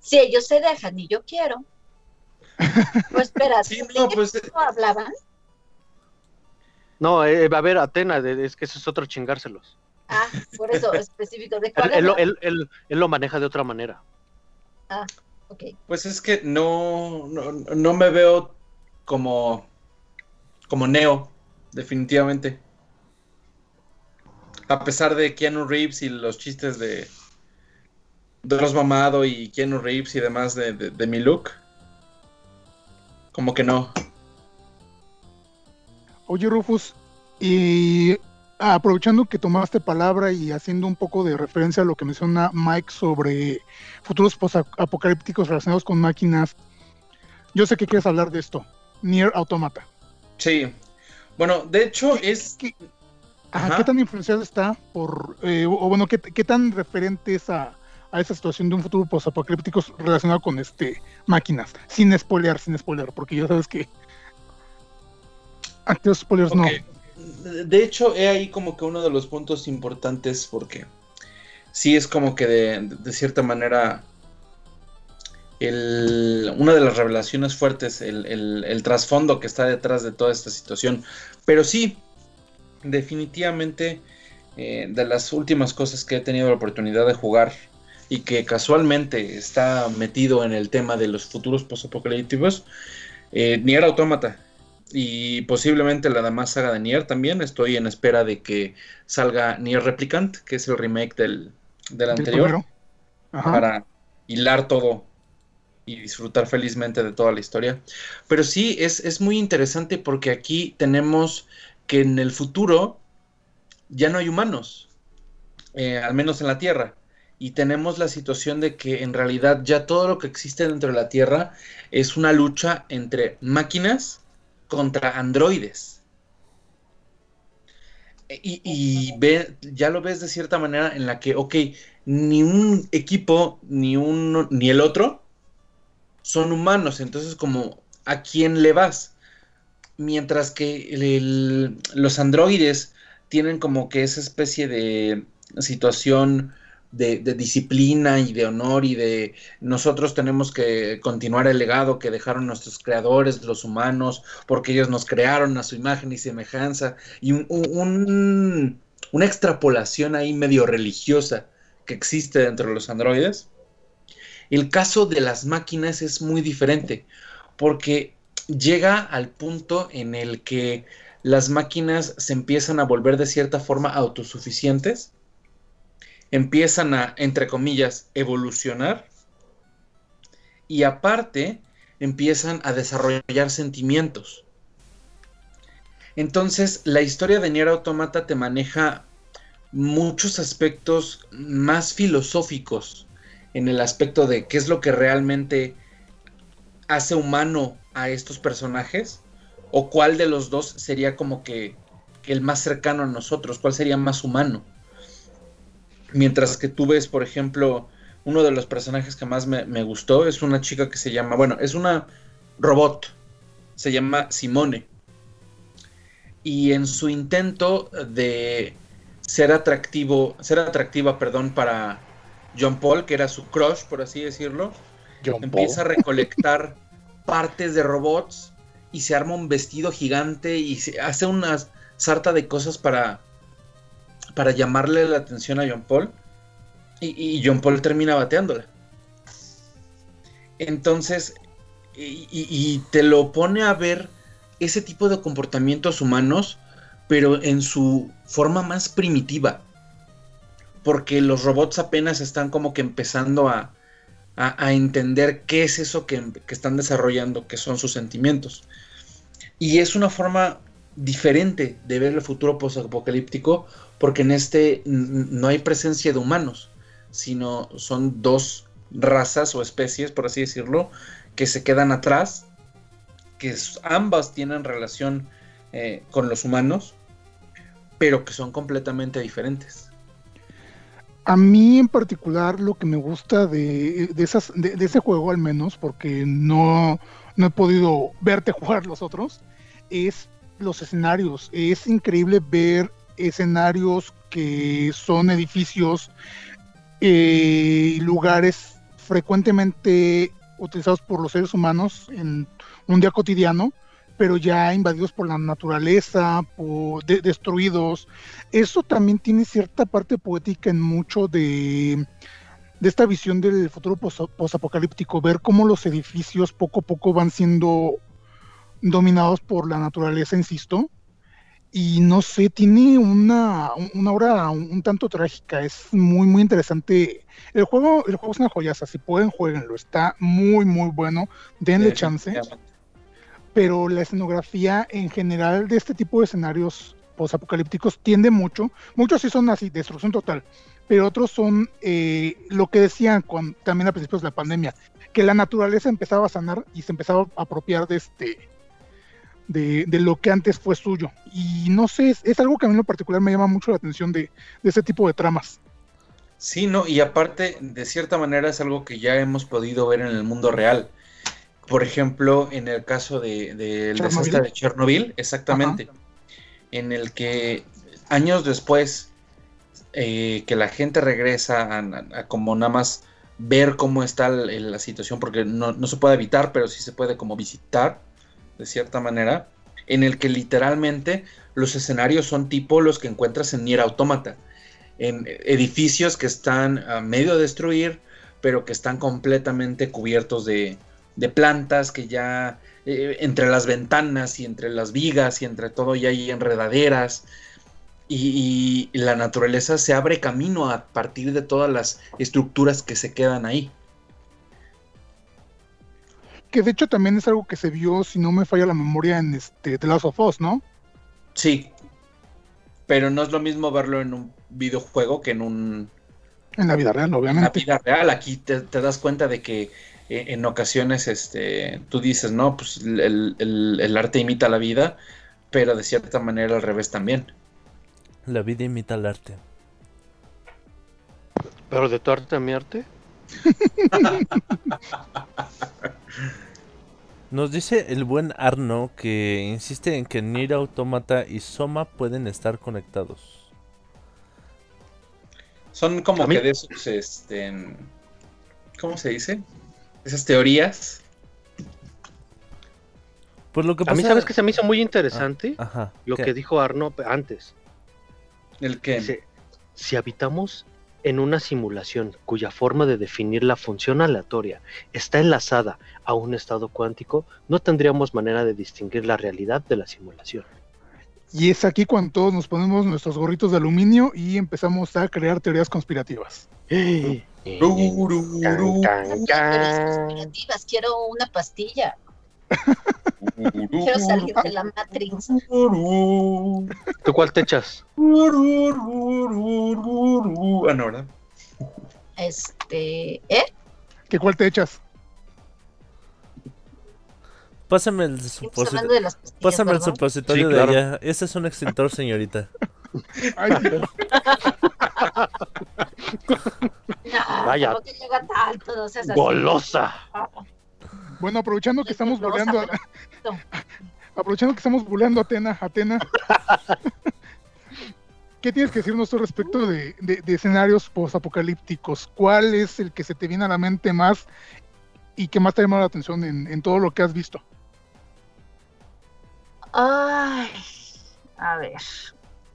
Si ellos se dejan y yo quiero. [LAUGHS] Pues espera, Sí, ¿expliqué no, pues. cómo hablaban? No, eh, a ver, Atena, de- es que ese es otro chingárselos. Ah, por eso, específico. ¿De Él, [LAUGHS] cuál él lo- hablan? él- él- él lo maneja de otra manera. Ok. Pues es que no, no, no me veo como, como Neo, definitivamente. A pesar de Keanu Reeves y los chistes de, los mamado y Keanu Reeves y demás de, de- mi look. Como que no. Oye, Rufus, y aprovechando que tomaste palabra y haciendo un poco de referencia a lo que menciona Mike sobre futuros apocalípticos relacionados con máquinas, yo sé que quieres hablar de esto, Nier Automata. Sí. Bueno, de hecho es... ¿Qué, ajá. ¿qué tan influenciado está por, eh, o o bueno, qué, qué tan referente es a, a esa situación de un futuro posapocalíptico relacionado con este máquinas? Sin spoilear, sin spoilear, porque ya sabes que aquellos spoilers no. De hecho, he ahí como que uno de los puntos importantes porque sí es como que de, de cierta manera el- una de las revelaciones fuertes, el, el- el trasfondo que está detrás de toda esta situación. Pero sí, definitivamente eh, de las últimas cosas que he tenido la oportunidad de jugar y que casualmente está metido en el tema de los futuros postapocalípticos, eh, Nier Automata y posiblemente la demás saga de Nier también. Estoy en espera de que salga Nier Replicant, que es el remake del, del anterior. Ajá. para hilar todo y disfrutar felizmente de toda la historia. Pero sí, es, es muy interesante porque aquí tenemos que en el futuro ya no hay humanos, eh, al menos en la Tierra. Y tenemos la situación de que en realidad ya todo lo que existe dentro de la Tierra es una lucha entre máquinas contra androides. E- Y, ya lo ves de cierta manera en la que, ok, ni un equipo, ni uno, ni el otro son humanos. Entonces, como, ¿a quién le vas? Mientras que los androides tienen como que esa especie de situación de, disciplina y de honor y de nosotros tenemos que continuar el legado que dejaron nuestros creadores, los humanos, porque ellos nos crearon a su imagen y semejanza, y un- un- una extrapolación ahí medio religiosa que existe dentro de los androides. El caso de las máquinas es muy diferente, porque llega al punto en el que las máquinas se empiezan a volver de cierta forma autosuficientes, empiezan a, entre comillas, evolucionar y aparte empiezan a desarrollar sentimientos. Entonces, la historia de Nier Automata te maneja muchos aspectos más filosóficos en el aspecto de qué es lo que realmente hace humano a estos personajes o cuál de los dos sería como que, el más cercano a nosotros, cuál sería más humano. Mientras que tú ves, por ejemplo, uno de los personajes que más me, me gustó es una chica que se llama, bueno, es una robot, se llama Simone. Y en su intento de ser atractivo, ser atractiva, perdón, para John Paul, que era su crush, por así decirlo, John empieza Paul. a recolectar [LAUGHS] partes de robots y se arma un vestido gigante y se hace una sarta de cosas para, para llamarle la atención a John Paul. Y, y John Paul termina bateándola. Entonces, y, y- y te lo pone a ver ese tipo de comportamientos humanos, pero en su forma más primitiva. Porque los robots apenas están como que empezando a, a- entender qué es eso que, que están desarrollando, que son sus sentimientos. Y es una forma diferente de ver el futuro posapocalíptico, porque en este no hay presencia de humanos, sino son dos razas o especies, por así decirlo, que se quedan atrás, que ambas tienen relación eh, con los humanos, pero que son completamente diferentes. A mí en particular lo que me gusta de, de esas, de, ese juego al menos, porque no, no he podido verte [LAUGHS] jugar los otros, es los escenarios. Es increíble ver escenarios que son edificios eh, y lugares frecuentemente utilizados por los seres humanos en un día cotidiano, pero ya invadidos por la naturaleza, por, de- destruidos. Eso también tiene cierta parte poética en mucho de, de esta visión del futuro pos- posapocalíptico, ver cómo los edificios poco a poco van siendo dominados por la naturaleza, insisto. Y no sé, tiene una, una aura un, un tanto trágica, es muy, muy interesante. El juego, el juego es una joyaza, si pueden, jueguenlo, está muy, muy bueno, denle chance. Pero la escenografía en general de este tipo de escenarios posapocalípticos tiende mucho, muchos sí son así, destrucción total, pero otros son eh, lo que decían cuan- también a principios de la pandemia, que la naturaleza empezaba a sanar y se empezaba a apropiar de este de, de lo que antes fue suyo. Y no sé, es, algo que a mí en lo particular me llama mucho la atención de, de ese tipo de tramas. Sí, no, y aparte, de cierta manera es algo que ya hemos podido ver en el mundo real. Por ejemplo, en el caso de- del ¿Chernobyl? desastre de Chernobyl, exactamente, en el que años después eh, que la gente regresa a, a- a como nada más ver cómo está el- la situación, porque no, no se puede evitar, pero sí se puede como visitar, de cierta manera, en el que literalmente los escenarios son tipo los que encuentras en Nier Automata en edificios que están a medio de destruir, pero que están completamente cubiertos de, de plantas, que ya eh, entre las ventanas y entre las vigas y entre todo ya hay enredaderas. Y, y la naturaleza se abre camino a partir de todas las estructuras que se quedan ahí. Que de hecho también es algo que se vio, si no me falla la memoria, en este The Last of Us, ¿no? Sí. Pero no es lo mismo verlo en un videojuego que en un, En la vida real, en la obviamente. vida real. Aquí te, te das cuenta de que en ocasiones este, tú dices, no, pues el, el- el arte imita la vida, pero de cierta manera al revés también. La vida imita al arte. Pero de tu arte a mi arte. [LAUGHS] Nos dice el buen Arno que insiste en que Nier Automata y Soma pueden estar conectados. Son como que de esos, este, ¿cómo se dice? Esas teorías. Pues lo que A mí pasa- sabes que se me hizo muy interesante Ajá. lo ¿qué? que dijo Arno antes. El que Dice, si habitamos en una simulación cuya forma de definir la función aleatoria está enlazada a un estado cuántico, no tendríamos manera de distinguir la realidad de la simulación. Y es aquí cuando todos nos ponemos nuestros gorritos de aluminio y empezamos a crear teorías conspirativas. Tan, Quiero una pastilla. Quiero salir de la Matrix. ¿Tú cuál te echas? Ah, no, ¿verdad? Este, ¿eh? ¿Qué cuál te echas? Pásame el supositorio. de Pásame el supositorio Sí, de allá. Ese es un extintor, señorita. Ay. [LAUGHS] No, Vaya. tampoco llega tanto, no seas así. ¡Golosa! Bueno, aprovechando que estamos a, pero- [LAUGHS] aprovechando que estamos buleando a Atena, Atena. [LAUGHS] ¿Qué tienes que decirnos tú respecto de, de- de escenarios posapocalípticos? ¿Cuál es el que se te viene a la mente más y que más te ha llamado la atención en, en todo lo que has visto? Ay, a ver.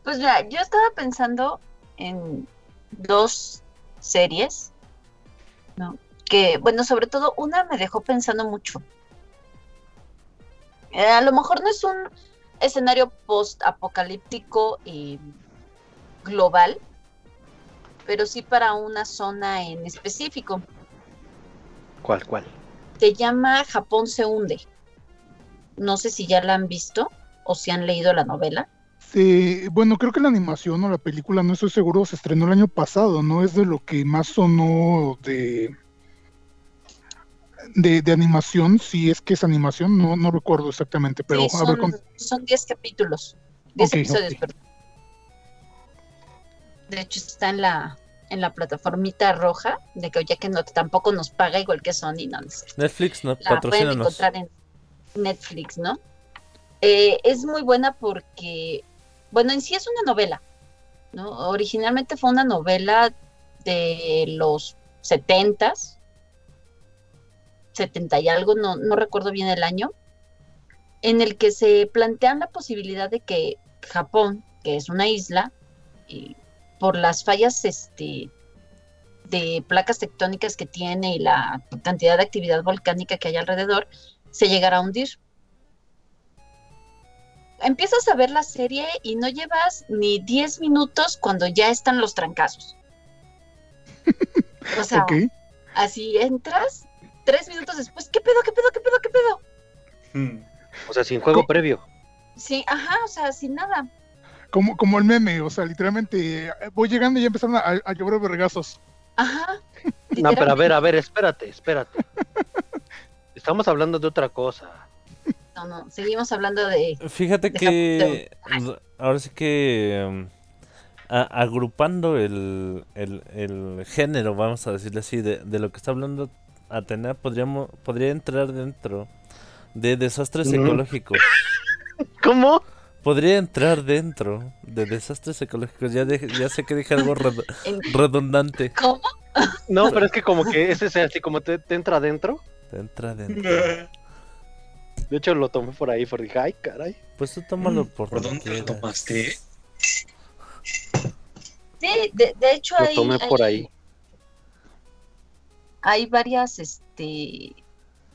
Pues mira, yo estaba pensando en dos series, ¿no? que, bueno, sobre todo una me dejó pensando mucho. Eh, a lo mejor no es un escenario post-apocalíptico global, pero sí para una zona en específico. ¿Cuál, cuál? Se llama Japón se hunde. No sé si ya la han visto o si han leído la novela. Sí, bueno, creo que la animación o la película, no estoy seguro, se estrenó el año pasado, ¿no? Es de lo que más sonó de, de, de animación, si es que es animación, no, no recuerdo exactamente, pero Sí, a ver, son, con- son 10 capítulos, 10 Ok, episodios, perdón. De hecho, está en la, en la plataformita roja, de que ya que no, tampoco nos paga igual que Sony, no, no sé. Netflix, no, la pueden encontrar en Netflix, ¿no? Eh, es muy buena porque, bueno, en sí es una novela, ¿no? Originalmente fue una novela de los setentas, setenta y algo, no, no recuerdo bien el año, en el que se plantean la posibilidad de que Japón, que es una isla, y por las fallas este, de placas tectónicas que tiene y la cantidad de actividad volcánica que hay alrededor, se llegará a hundir. Empiezas a ver la serie y no llevas ni 10 minutos cuando ya están los trancazos. O sea, así entras, tres minutos después, ¿qué pedo, qué pedo, qué pedo, qué pedo? Hmm. O sea, sin juego previo. Sí, ajá, o sea, sin nada. Como, como el meme, o sea, literalmente eh, voy llegando y ya empezaron a, a llover vergazos. Ajá. No, pero a ver, a ver, espérate, espérate. [LAUGHS] Estamos hablando de otra cosa. No, no, seguimos hablando de... Fíjate de que ahora sí que um, a- agrupando el, el, el género, vamos a decirle así, de, de lo que está hablando Atenea, podríamos, podría entrar dentro de desastres ecológicos. [LAUGHS] ¿Cómo? Podría entrar dentro de desastres ecológicos. Ya, de- ya sé que dije algo [LAUGHS] redundante. ¿Cómo? No, pero es que como que ese es así como te, te entra adentro. Entra dentro. [LAUGHS] De hecho, lo tomé por ahí, por dije, ay, caray. Pues tú tómalo por, ¿Por donde dónde lo tomaste? Sí, de, de hecho Lo hay, tomé por hay- ahí. hay varias este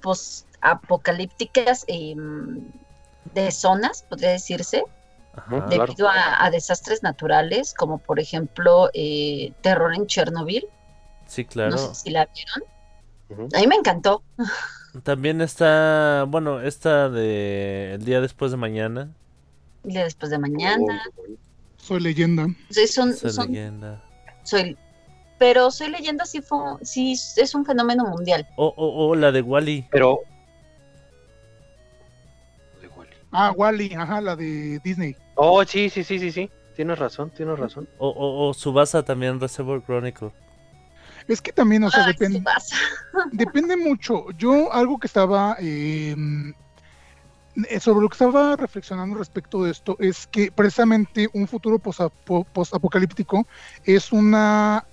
post-apocalípticas em, de zonas, podría decirse, Ajá. Claro. debido a, a desastres naturales, como por ejemplo eh, terror en Chernobyl. Sí, claro. No sé si la vieron. A mí me encantó. También está, bueno, esta de El día después de mañana. Y de después de mañana. Soy leyenda. Sea, son- Esa son- leyenda. soy, pero soy leyenda sí, fue, sí es un fenómeno mundial. O, o, o la de Wally. Pero. Ah, Wally, ajá, la de Disney. Oh, sí, sí, sí, sí, sí. Tienes razón, tienes razón. O, o, o Subasa también, Reservoir Chronicle. Es que también, o sea, Ay, depende. [LAUGHS] Depende mucho. Yo algo que estaba eh, eh, sobre lo que estaba reflexionando respecto de esto es que precisamente un futuro posapocalíptico es una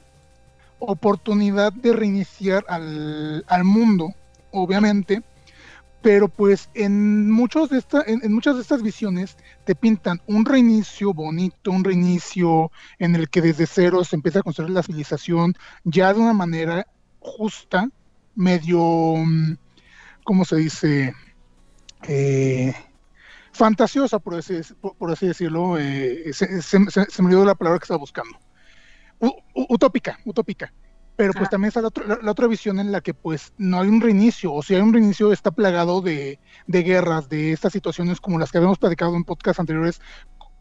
oportunidad de reiniciar al, al mundo, obviamente, pero pues en muchos de esta, en, muchas de estas visiones te pintan un reinicio bonito, un reinicio en el que desde cero se empieza a construir la civilización ya de una manera justa, medio, mm, ¿cómo se dice? Eh, fantasiosa, por así, por, así decirlo. eh, se, me olvidó la palabra que estaba buscando. U- utópica, utópica. Pero pues Ah. también está la, otra- la- la otra visión en la que pues no hay un reinicio, o si hay un reinicio está plagado de, de guerras, de estas situaciones como las que habíamos platicado en podcasts anteriores,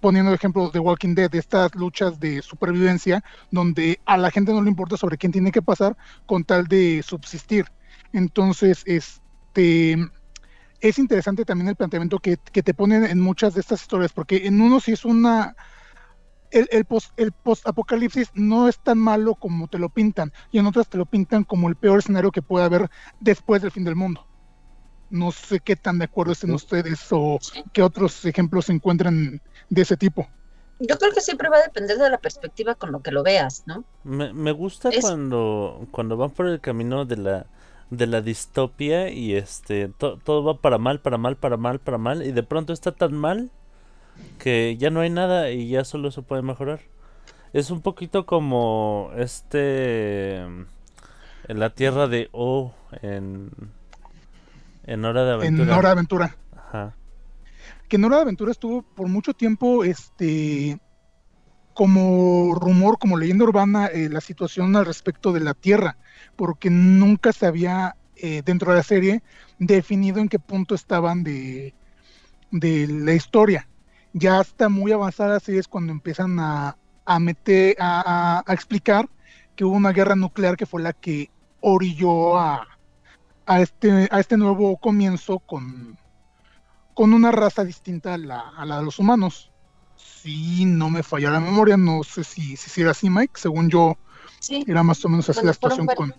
poniendo ejemplos de Walking Dead, de estas luchas de supervivencia, donde a la gente no le importa sobre quién tiene que pasar con tal de subsistir. Entonces, este es interesante también el planteamiento que, que te ponen en muchas de estas historias, porque en uno sí es una el, el post el post-apocalipsis no es tan malo como te lo pintan, y en otras te lo pintan como el peor escenario que puede haber después del fin del mundo. No sé qué tan de acuerdo estén ustedes o qué otros ejemplos se encuentran de ese tipo. Yo creo que siempre va a depender de la perspectiva con lo que lo veas, ¿no? Me, me gusta Es- cuando, cuando van por el camino de la, de la distopia y este to- todo va para mal, para mal, para mal, para mal y de pronto está tan mal que ya no hay nada y ya solo se puede mejorar. Es un poquito como este En la tierra de O en en Hora de en Aventura. Hora de Aventura. Ajá. Que en Hora de Aventura estuvo por mucho tiempo este como rumor, como leyenda urbana, eh, la situación al respecto de la Tierra, porque nunca se había eh, dentro de la serie definido en qué punto estaban de, de la historia. Ya hasta muy avanzada así es cuando empiezan a, a meter, a, a- a explicar que hubo una guerra nuclear que fue la que orilló a, a este, a este nuevo comienzo con, con una raza distinta a la, a la de los humanos. Si no me falla la memoria, no sé si, si era así, Mike. Según yo, Sí, era más o menos así bueno, la situación con.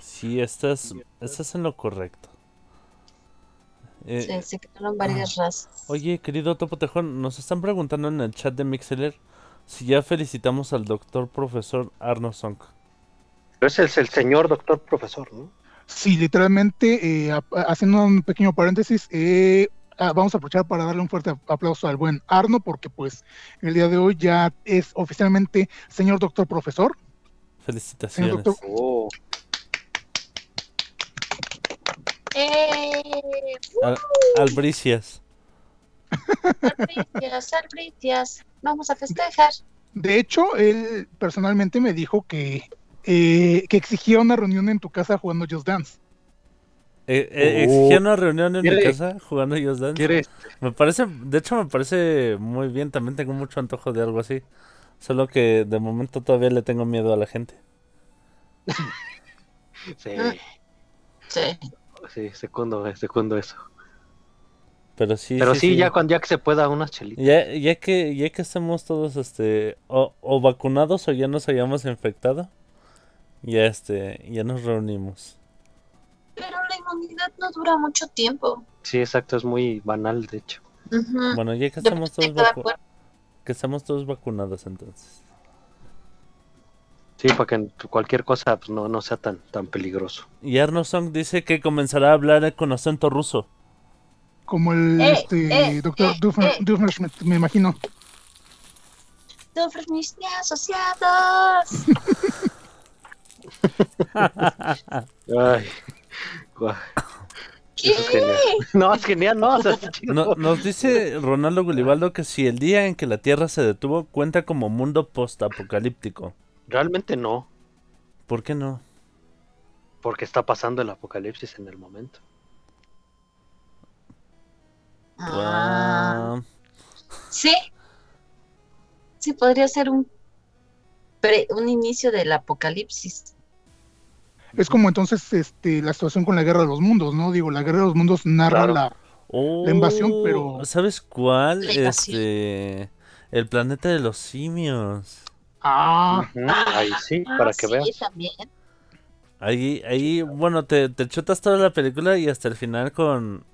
Sí, estás estás en lo correcto. Eh, Sí, se quedaron varias razas. Oye, querido Topo Tejón, nos están preguntando en el chat de Mixeler si ya felicitamos al doctor profesor Arno Song. Pero es el señor doctor profesor, ¿no? Sí, literalmente, eh, haciendo un pequeño paréntesis, eh, ah, vamos a aprovechar para darle un fuerte ap- aplauso al buen Arno, porque pues el día de hoy ya es oficialmente señor doctor profesor. Felicitaciones. Señor doctor, Oh, ¡Eh! Al- Albricias. Albricias, albricias. Vamos a festejar. de hecho, él personalmente me dijo que, eh, que exigía una reunión en tu casa jugando Just Dance. Eh, eh, Oh. exigía una reunión en mi ¿Quiere- casa jugando Just Dance. ¿Quieres? Me parece, de hecho me parece muy bien, también tengo mucho antojo de algo así. Solo que de momento todavía le tengo miedo a la gente. Sí. Sí. Sí, segundo, segundo eso. Pero sí, Pero sí, ya cuando ya que se pueda unas chelitas. Ya, ya que ya que estemos todos este o, o vacunados o ya nos hayamos infectado, ya este ya nos reunimos. Pero la inmunidad no dura mucho tiempo. Sí, exacto, es muy banal, de hecho. Bueno, ya que estamos todos que estamos todos vacunados entonces. Sí, para que cualquier cosa pues, no, no sea tan, tan peligroso. Y Arno Song dice que comenzará a hablar con acento ruso. Como el Eh, este, eh, doctor eh, eh. Me imagino. Doofenshmirtz asociados. Ay, guau, ¿Qué? eso es genial. No, es genial, no, o sea, está chido. No- nos dice Ronaldo Gulibaldo que si el día en que la Tierra se detuvo cuenta como mundo post-apocalíptico. Realmente no, ¿Por qué no? porque está pasando el apocalipsis en el momento. Ah, Ah, sí. Sí, podría ser un pre- un inicio del apocalipsis. Es como entonces este, la situación con la guerra de los mundos, ¿no? Digo, la guerra de los mundos narra Claro. la. oh, La invasión, pero- ¿Sabes cuál? Este, el planeta de los simios. Ah, Ahí sí, para Ah, que sí, veas. también. Ahí, ahí, bueno, te, te chutas toda la película y hasta el final con,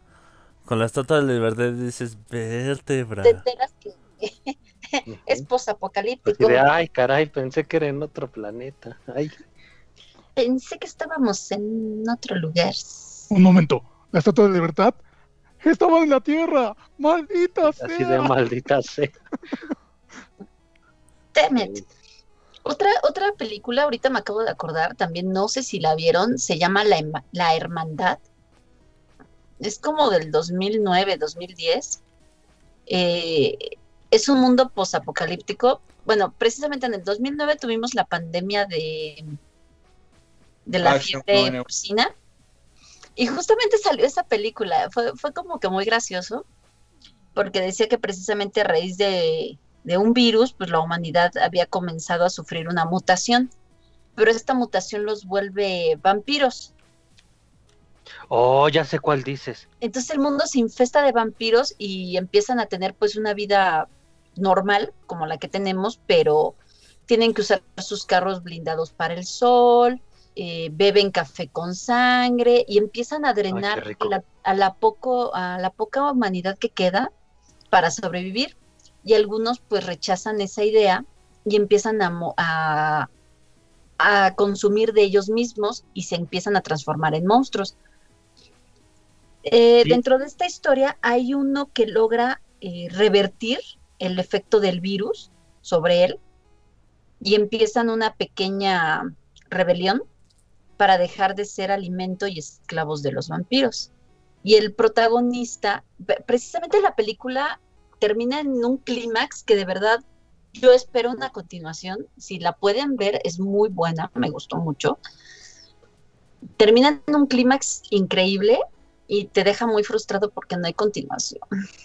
con la estatua de la libertad dices, vértebra. Te enteras que [LAUGHS] es Así posapocalíptico. de, ay, caray, pensé que era en otro planeta. Ay, Pensé que estábamos en otro lugar. un momento. La estatua de libertad estaba en la tierra. ¡Maldita sea! así de maldita sea. Damn it. Otra, otra película, ahorita me acabo de acordar, también no sé si la vieron, se llama La, La Hermandad. Es como del 2009, 2010. Eh, es un mundo posapocalíptico. Bueno, precisamente en el 2009 tuvimos la pandemia de, de la Ah, fiebre H1N1. porcina. Y justamente salió esa película. Fue, fue como que muy gracioso, porque decía que precisamente a raíz de, de un virus, pues la humanidad había comenzado a sufrir una mutación. Pero esta mutación los vuelve vampiros. Oh, ya sé cuál dices. Entonces el mundo se infesta de vampiros y empiezan a tener pues una vida normal como la que tenemos, pero tienen que usar sus carros blindados para el sol, eh, beben café con sangre y empiezan a drenar rico. a, la, a la poco, a la poca humanidad que queda para sobrevivir. Y algunos pues rechazan esa idea y empiezan a, a, a consumir de ellos mismos y se empiezan a transformar en monstruos. Eh, Sí. Dentro de esta historia hay uno que logra eh, revertir el efecto del virus sobre él y empiezan una pequeña rebelión para dejar de ser alimento y esclavos de los vampiros. Y el protagonista, precisamente la película termina en un clímax que de verdad yo espero una continuación. Si la pueden ver, es muy buena, me gustó mucho. Termina en un clímax increíble y te deja muy frustrado porque no hay continuación.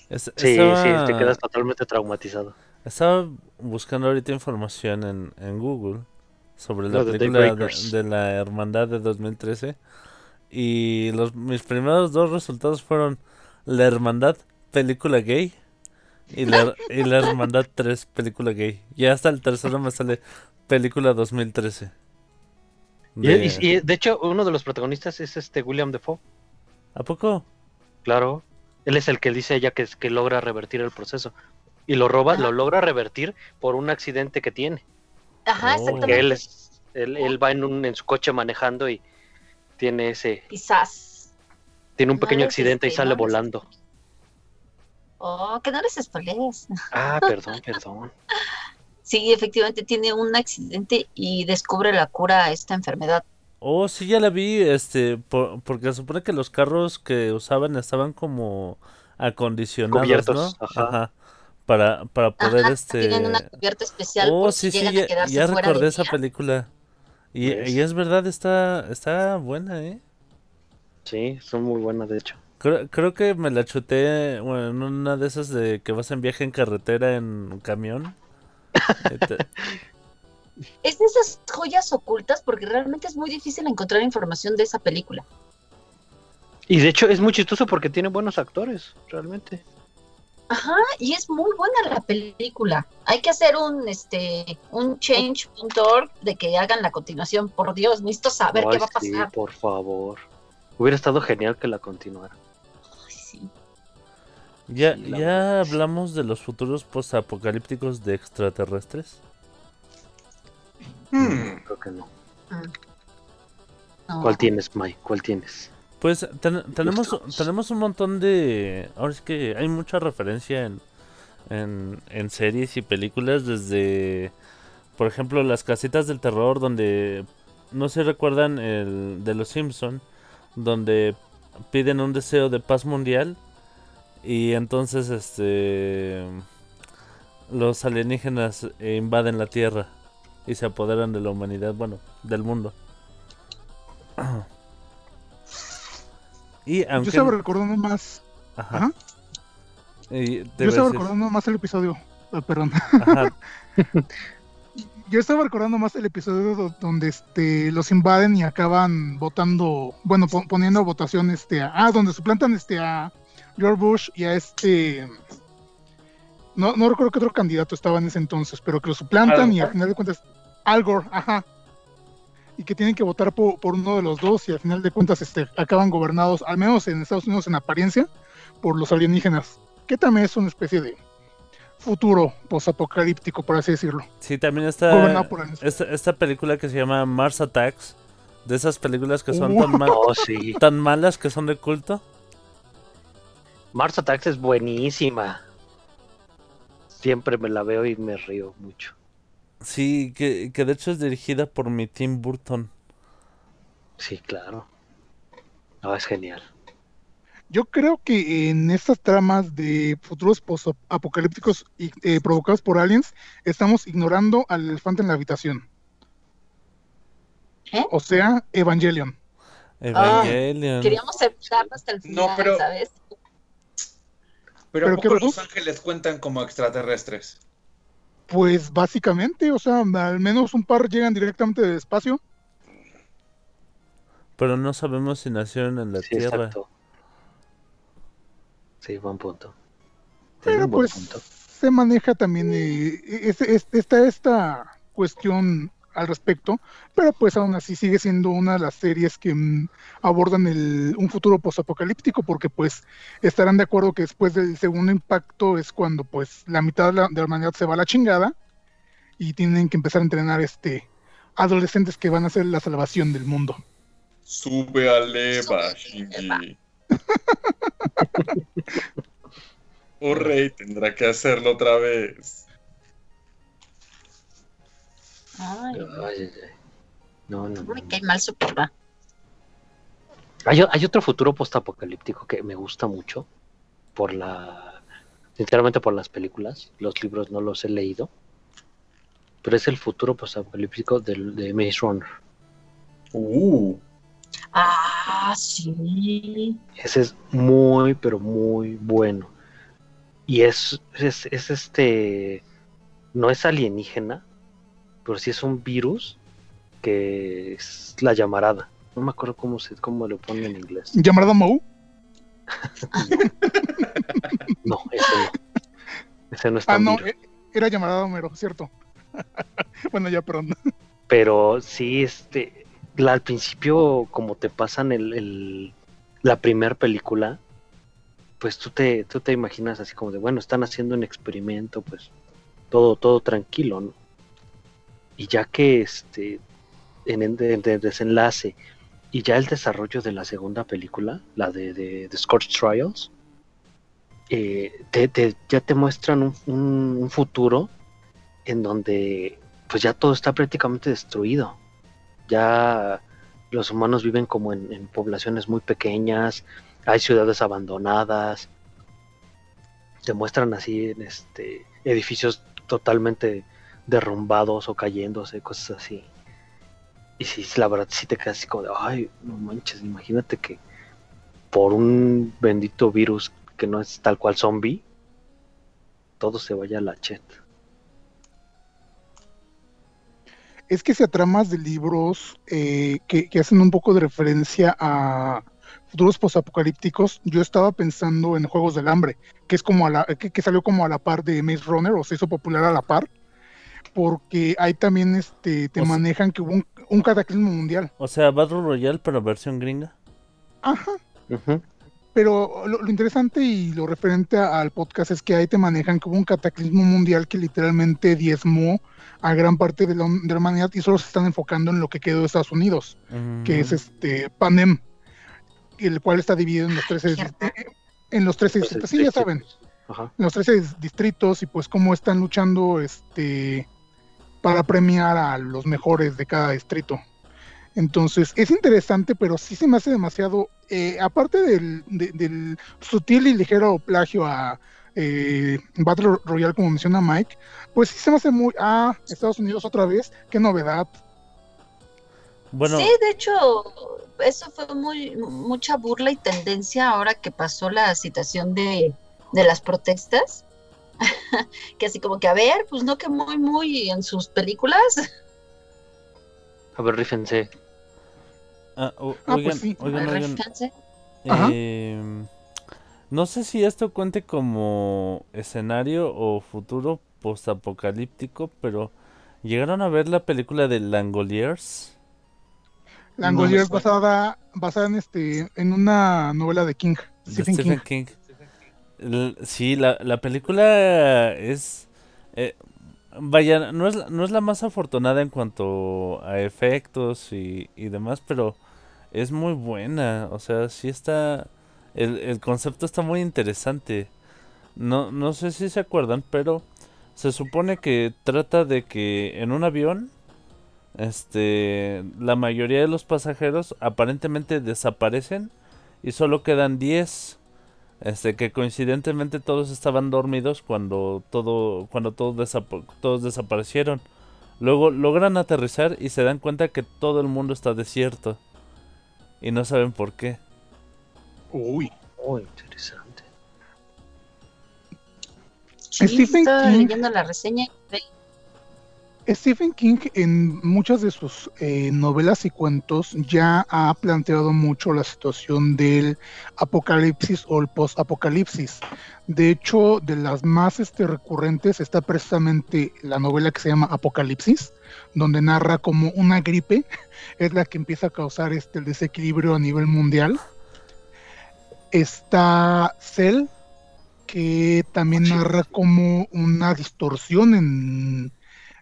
Es- Sí, sí, te quedas totalmente traumatizado. estaba buscando ahorita información en, en Google sobre la película de, de la Hermandad de 2013 y los mis primeros dos resultados fueron la Hermandad película gay y la, y la Hermandad 3 película gay. Y hasta el tercero me sale película 2013. Y, De- y- y, de hecho, uno de los protagonistas es este William Defoe. ¿A poco? Claro. Él es el que dice ella que, que logra revertir el proceso. Y lo roba, Ajá. lo logra revertir por un accidente que tiene. Ajá, Oh. Que exactamente. él, es, él, él va en, un, en su coche manejando y tiene ese Quizás. tiene un No pequeño accidente y sale volando. Oh, que no les spoilees. Ah, perdón, perdón. [LAUGHS] Sí, efectivamente tiene un accidente y descubre la cura a esta enfermedad. Oh, sí, ya la vi, este, por- porque se supone que los carros que usaban estaban como acondicionados, Cubiertos, ¿no? ajá. Para, para poder, Ajá, este... tienen una cubierta especial Oh, por sí, si sí, ya, a ya fuera recordé de esa día. película. Y, y es verdad, está, está buena, ¿eh? Sí, son muy buenas, de hecho. Creo, creo que me la chuté, bueno, en una de esas de que vas en viaje en carretera en un camión. [LAUGHS] Es de esas joyas ocultas porque realmente es muy difícil encontrar información de esa película. Y de hecho es muy chistoso porque tiene buenos actores, realmente. Ajá, y es muy buena la película. Hay que hacer un este un change.org de que hagan la continuación. Por Dios, necesito saber Ay, qué va a sí, pasar. por favor. Hubiera estado genial que la continuara. ¿Ya, ya hablamos de los futuros postapocalípticos de extraterrestres? Hmm, Creo que no. No. ¿Cuál tienes, Mai? ¿Cuál tienes? Pues ten- tenemos, tenemos un montón de... Ahora es que hay mucha referencia en, en, en series y películas desde, por ejemplo, las casitas del terror donde, no se recuerdan el de los Simpson, donde piden un deseo de paz mundial y entonces este los alienígenas invaden la Tierra y se apoderan de la humanidad, bueno, del mundo. [CLEARS THROAT] Y Yo estaba recordando más. Ajá. Ajá. Y te Yo estaba recordando más el episodio. perdón. ajá, [LAUGHS] Yo estaba recordando más el episodio do- donde este los invaden y acaban votando, bueno, pon- poniendo votación este a, ah, donde suplantan este a George Bush y a este no, no recuerdo qué otro candidato estaba en ese entonces, pero que lo suplantan y al final de cuentas Al Gore, ajá. Y que tienen que votar po- por, uno de los dos y al final de cuentas este acaban gobernados, al menos en Estados Unidos en apariencia, por los alienígenas, que también es una especie de futuro posapocalíptico, por así decirlo. sí, también está por esta, esta película que se llama Mars Attacks, de esas películas que son Uh. tan, [LAUGHS] mal- Oh, sí. tan malas que son de culto. Mars Attacks es buenísima. Siempre me la veo y me río mucho. Sí, que, que de hecho es dirigida por mi Tim Burton. Sí, claro. No, es genial. Yo creo que en estas tramas de futuros apocalípticos y eh, provocados por aliens, estamos ignorando al elefante en la habitación. ¿Eh? O sea, Evangelion. Evangelion. Queríamos evitarlo hasta el No, final, pero- ¿sabes? Pero, ¿Pero ¿a qué poco los ángeles cuentan como extraterrestres? Pues básicamente, o sea, al menos un par llegan directamente del espacio. Pero no sabemos si nacieron en la Sí, Tierra. exacto. Sí, buen punto. Pero buen pues punto. se maneja también eh, es- es- está esta cuestión al respecto, pero pues aún así sigue siendo una de las series que mm, abordan el, un futuro posapocalíptico, porque pues estarán de acuerdo que después del segundo impacto es cuando pues la mitad de la, de la humanidad se va a la chingada y tienen que empezar a entrenar este adolescentes que van a ser la salvación del mundo. Sube a leva, Sube, Shinji. [LAUGHS] Oh, rey, tendrá que hacerlo otra vez. Ay, Ay, ay, ay. No, no, cae mal su papá. Hay, hay otro futuro postapocalíptico que me gusta mucho por la, sinceramente por las películas. Los libros no los he leído, pero es el futuro postapocalíptico del, de Maze Runner. Uh, Ah, sí. Ese es muy, pero muy bueno. Y es, es, es este, no es alienígena, pero sí es un virus que es la llamarada. No me acuerdo cómo se, cómo lo ponen en inglés. Llamarada Moe. [LAUGHS] No, ese no. Ese no es Ah, no, virus. eh, era llamarada Homero, cierto. [LAUGHS] bueno, ya, perdón. Pero sí, este, la, al principio, como te pasan el, el- la primer película, pues tú te, tú te imaginas así como de, bueno, están haciendo un experimento, pues todo, todo tranquilo, ¿no? Y ya que este, en el de- de desenlace y ya el desarrollo de la segunda película, la de, de, de Trials, eh, ya te muestran un futuro en donde pues ya todo está prácticamente destruido. Ya los humanos viven como en, en poblaciones muy pequeñas, hay ciudades abandonadas, te muestran así en este edificios totalmente derrumbados o cayéndose, cosas así. Y sí, la verdad sí te quedas así como de, ay, no manches, imagínate que por un bendito virus que no es tal cual zombie, todo se vaya a la chet. Es que si tramas de libros eh, que, que hacen un poco de referencia a futuros posapocalípticos, yo estaba pensando en Juegos del Hambre, que es como a la, que, que salió como a la par de Maze Runner, o se hizo popular a la par, porque ahí también este, te O sea- manejan que hubo un, un cataclismo mundial. O sea, Battle Royale, pero versión gringa. Ajá. Ujú. Pero lo, lo interesante y lo referente a- al podcast es que ahí te manejan que hubo un cataclismo mundial que literalmente diezmó a gran parte de la, de la humanidad y solo se están enfocando en lo que quedó de Estados Unidos, que es este Panem, el cual está dividido en los 13 Cierto. eh, en los 13 Pues, distritos. Sí, ya saben, Ajá. en los 13 distritos y pues cómo están luchando este para premiar a los mejores de cada distrito. Entonces, es interesante, pero sí se me hace demasiado, eh, aparte del, de- del sutil y ligero plagio a eh, Battle Royale, como menciona Mike, pues sí se me hace muy, ah, Estados Unidos otra vez, qué novedad. Bueno, Sí, de hecho, eso fue muy mucha burla y tendencia ahora que pasó la situación de, de las protestas. [LAUGHS] que así como que, a ver, pues no que muy, muy en sus películas. A ver, rífense. ah, o- Ah, pues oigan, sí. oigan, em, no sé si esto cuente como escenario o futuro postapocalíptico, pero ¿llegaron a ver la película de Langoliers? Langoliers No basada, basada en este, en una novela de King, de Stephen King. Stephen King. Sí, la, la película es... eh, vaya, no es, no es la más afortunada en cuanto a efectos y, y demás, pero es muy buena. O sea, sí está... El, el concepto está muy interesante. No, no sé si se acuerdan, pero se supone que trata de que en un avión, este, la mayoría de los pasajeros aparentemente desaparecen y solo quedan 10. Este, que coincidentemente todos estaban dormidos cuando todo, cuando todos, desapa- todos desaparecieron. Luego logran aterrizar y se dan cuenta que todo el mundo está desierto. Y no saben por qué. Uy. Muy interesante. Sí, Stephen estaba King. leyendo la reseña. y- Stephen King en muchas de sus eh, novelas y cuentos ya ha planteado mucho la situación del apocalipsis o el post-apocalipsis. De hecho, de las más este, recurrentes está precisamente la novela que se llama Apocalipsis, donde narra como una gripe [LAUGHS] es la que empieza a causar este, el desequilibrio a nivel mundial. Está Cell, que también narra como una distorsión en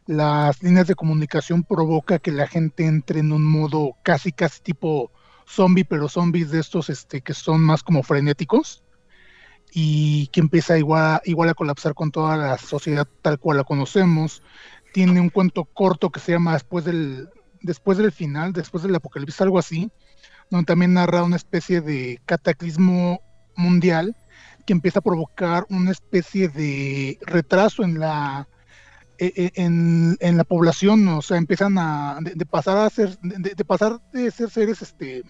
las líneas de comunicación provoca que la gente entre en un modo casi casi tipo zombie, pero zombies de estos este, que son más como frenéticos y que empieza igual, igual a colapsar con toda la sociedad tal cual la conocemos. Tiene un cuento corto que se llama Después del, después del final, después del apocalipsis, algo así, donde también narra una especie de cataclismo mundial que empieza a provocar una especie de retraso en la en, en la población, o sea, empiezan a de, pasar a ser de, de pasar de ser seres este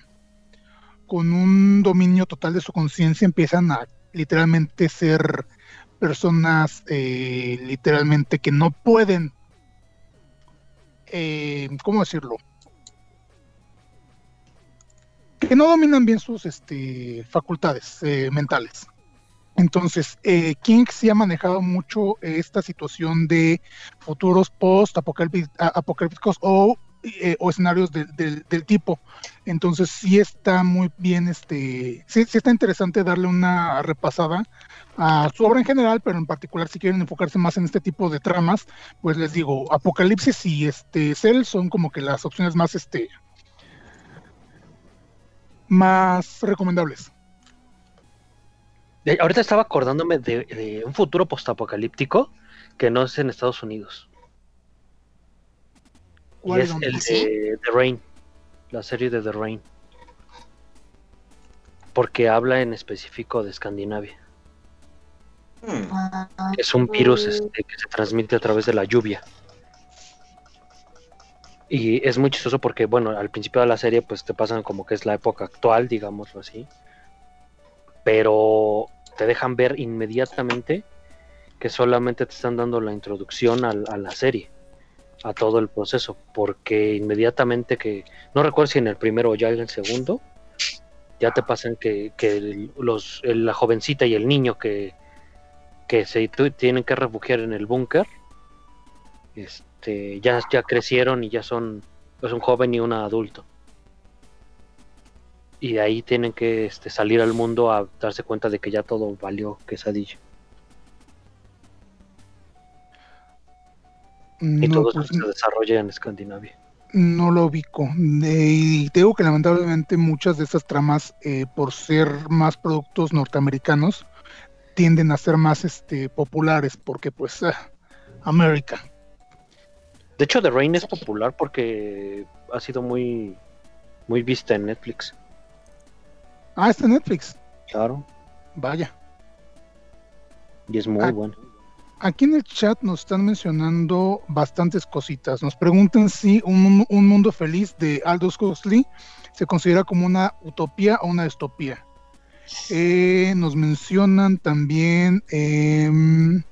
con un dominio total de su conciencia, empiezan a literalmente ser personas eh, literalmente que no pueden eh, ¿cómo decirlo? que no dominan bien sus este, facultades eh, mentales. Entonces, eh, King sí ha manejado mucho esta situación de futuros post-apocalípticos o, eh, o escenarios de- del- del tipo. Entonces, sí está muy bien, este, sí, sí está interesante darle una repasada a su obra en general, pero en particular si quieren enfocarse más en este tipo de tramas, pues les digo, Apocalipsis y este Cell son como que las opciones más, este, más recomendables. De- ahorita estaba acordándome de, de un futuro postapocalíptico que no es en Estados Unidos. Y ¿Cuál es el ¿Ah, de The Rain, la serie de The Rain. Porque habla en específico de Escandinavia. Hmm. Ah, Es un virus este, que se transmite a través de la lluvia. Y es muy chistoso porque, bueno, al principio de la serie pues te pasan como que es la época actual, digámoslo así. Pero te dejan ver inmediatamente que solamente te están dando la introducción al- a, la serie, a todo el proceso, porque inmediatamente que, no recuerdo si en el primero o ya en el segundo, ya te pasan que, que los, la jovencita y el niño que, que se tienen que refugiar en el búnker, este, ya, ya crecieron y ya son pues, un joven y un adulto. Y de ahí tienen que este, salir al mundo a darse cuenta de que ya todo valió quesadilla. Y No, todo pues, eso se desarrolla en Escandinavia. no lo ubico. Eh, y te digo que lamentablemente muchas de estas tramas, eh, por ser más productos norteamericanos, tienden a ser más este, populares, porque pues ah, América. De hecho, The Rain es popular porque ha sido muy, muy vista en Netflix. Ah, está en Netflix. Claro. Vaya. Y es muy Ah. bueno. Aquí en el chat nos están mencionando bastantes cositas. Nos preguntan si un, un mundo feliz de Aldous Huxley se considera como una utopía o una distopía. Eh, nos mencionan también. em,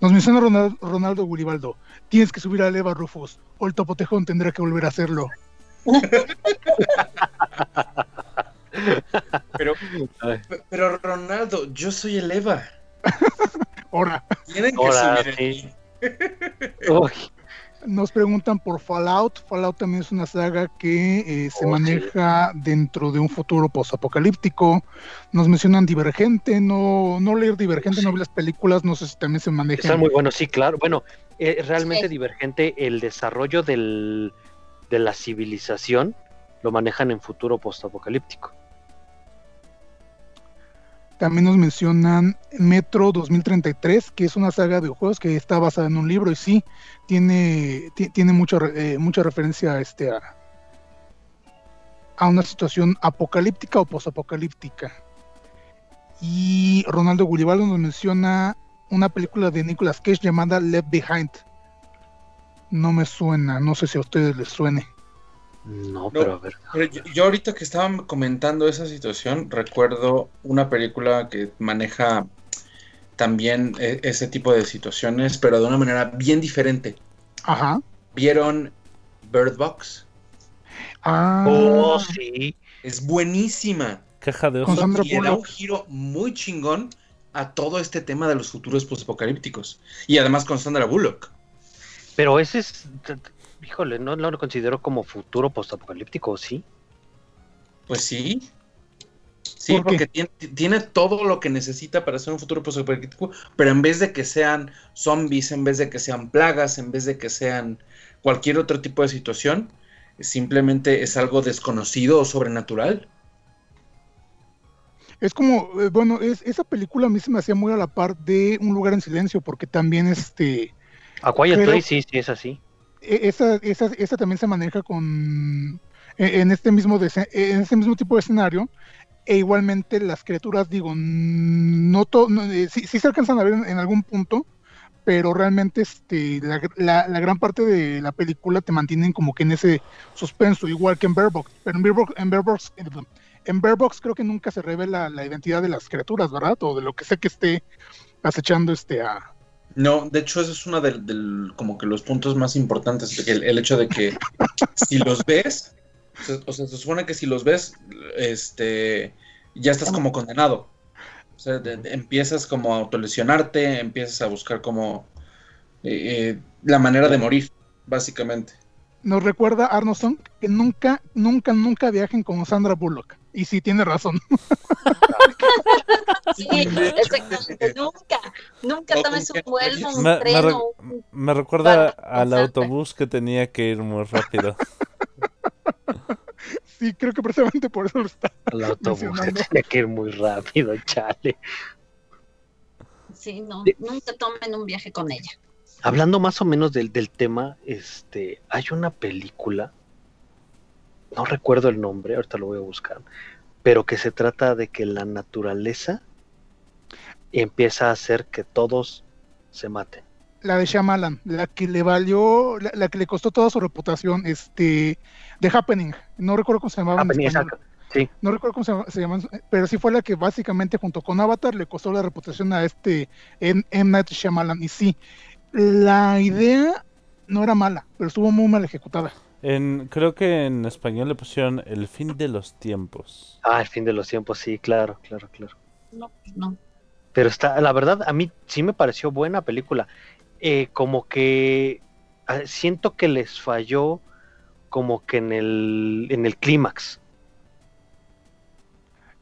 nos menciona Ronald- Ronaldo Guribaldo. Tienes que subir a Eva Rufus o el Topotejón tendrá que volver a hacerlo. [LAUGHS] Pero, pero Ronaldo, yo soy el Eva. Ahora, Tienen que subir sí. nos preguntan por Fallout. Fallout también es una saga que eh, se Oh, sí. maneja dentro de un futuro posapocalíptico. Nos mencionan Divergente. No, no leer Divergente, Sí. no vi las películas. No sé si también se maneja. están muy buenos, sí, claro. Bueno, eh, realmente Sí. divergente el desarrollo del, de la civilización lo manejan en futuro postapocalíptico. También nos mencionan Metro 2033, que es una saga de videojuegos que está basada en un libro y sí, tiene, ti- tiene mucha, re- eh, mucha referencia a, este, a, a una situación apocalíptica o posapocalíptica. Y Ronaldo Gullibaldo nos menciona una película de Nicolas Cage llamada Left Behind. No me suena, no sé si a ustedes les suene. No, pero a ver. Pero yo, yo ahorita que estaban comentando esa situación, recuerdo una película que maneja también eh, ese tipo de situaciones, pero de una manera bien diferente. Ajá. ¿Vieron Bird Box? Ah, Oh, sí. Es buenísima. Caja de. Sandra Y le da un giro muy chingón a todo este tema de los futuros postapocalípticos. Y además con Sandra Bullock. Pero ese es, híjole, no no lo considero como futuro postapocalíptico, ¿sí? Pues sí. Sí, porque tiene, tiene todo lo que necesita para ser un futuro postapocalíptico, pero en vez de que sean zombies, en vez de que sean plagas, en vez de que sean cualquier otro tipo de situación, simplemente es algo desconocido o sobrenatural. Es como, eh, bueno, es, esa película a mí se me hacía muy a la par de Un lugar en silencio, porque también este, A Quiet Place sí, sí es así. E- esa, esa, esa también se maneja con eh, en este mismo dese- en este mismo tipo de escenario e igualmente las criaturas digo no, to- no, eh, sí, se alcanzan a ver en, algún punto pero realmente este la, gran parte de la película te mantienen como que en ese suspenso igual que en Bear pero en Bear Box en Bear Box, eh, en creo que nunca se revela la identidad de las criaturas verdad o de lo que sea que esté acechando este a No, de hecho, eso es uno del, del- como que los puntos más importantes, de el, el hecho de que si los ves, o sea, se supone que si los ves, este, ya estás como condenado. O sea, de- de- empiezas como a autolesionarte, empiezas a buscar como eh, eh, la manera de morir, básicamente. nos recuerda Arnold Song que nunca, nunca, nunca viajen con Sandra Bullock. Y sí, tiene razón. [LAUGHS] Sí, exactamente. Nunca, nunca tomes un vuelo, un Me, me tren re- o un- me recuerda al autobús que tenía que ir muy rápido. [LAUGHS] Sí, creo que precisamente por eso lo está. El autobús Mencionando. [LAUGHS] tenía que ir muy rápido, chale. Sí, no, nunca tomen un viaje con ella. Hablando más o menos del, del tema, este, hay una película, no recuerdo el nombre, ahorita lo voy a buscar, pero que se trata de que la naturaleza empieza a hacer que todos se maten. La de Shyamalan, la que le valió, la, la que le costó toda su reputación, este, The Happening. No recuerdo cómo se llamaba. en Happening, exacto. Sí, No recuerdo cómo se, se llaman, pero sí fue la que básicamente junto con Avatar le costó la reputación a este. M. Night Shyamalan. Y sí, la idea no era mala, pero estuvo muy mal ejecutada. En, creo que en español le pusieron El fin de los tiempos. ah, el fin de los tiempos, sí, claro, claro, claro. No, pues no. Pero está, la verdad, a mí sí me pareció buena película. Eh, como que ah, siento que les falló como que en el, en el clímax.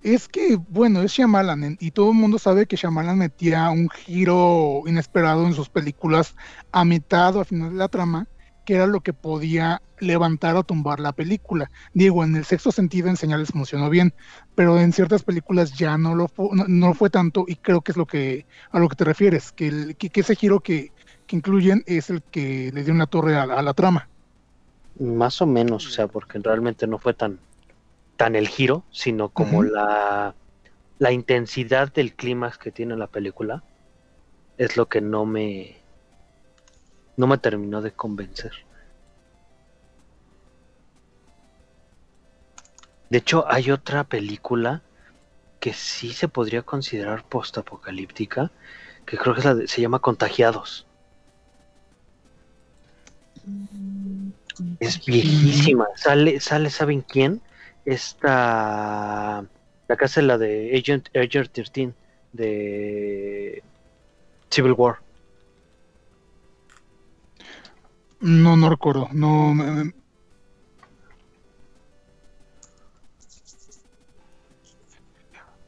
Es que, bueno, es Shyamalan y todo el mundo sabe que Shyamalan metía un giro inesperado en sus películas a mitad o a final de la trama, que era lo que podía levantar o tumbar la película. Digo, en el sexto sentido en señales funcionó bien, pero en ciertas películas ya no lo fue, no, no fue tanto y creo que es lo que a lo que te refieres, que, el- que, que ese giro que, que incluyen es el que le dio una torre a, la- a la trama. Más o menos, o sea, porque realmente no fue tan, tan el giro, sino como la, la intensidad del clímax que tiene la película es lo que no me no me terminó de convencer. De hecho, hay otra película que sí se podría considerar postapocalíptica, que creo que es la de- se llama Contagiados. Es viejísima. Sale, sale, ¿saben quién? Esta. La casa es la de Agent, Agent 13 de Civil War. No, no recuerdo, no... me-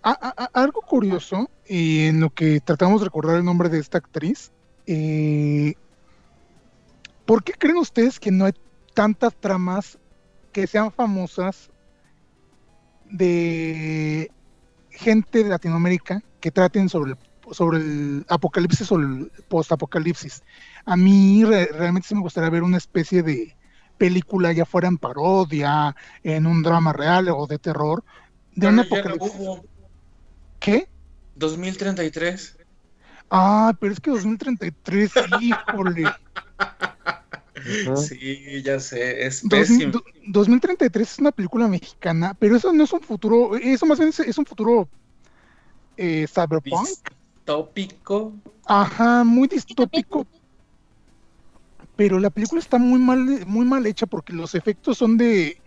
A- a- a- algo curioso, y en lo que tratamos de recordar el nombre de esta actriz, eh, ¿por qué creen ustedes que no hay tantas tramas que sean famosas de gente de Latinoamérica que traten sobre el, sobre el apocalipsis o el postapocalipsis? A mí re- realmente sí me gustaría ver una especie de película, ya fuera en parodia, en un drama real o de terror, de un Pero apocalipsis. hubo. ¿Qué? 2033. Ah, pero es que 2033, híjole. Sí, ya sé, es 2000 pésimo. do- 2033 es una película mexicana, pero eso no es un futuro, eso más bien es, es un futuro eh, cyberpunk. Distópico. Ajá, muy distópico. Pero la película está muy mal, muy mal hecha porque los efectos son de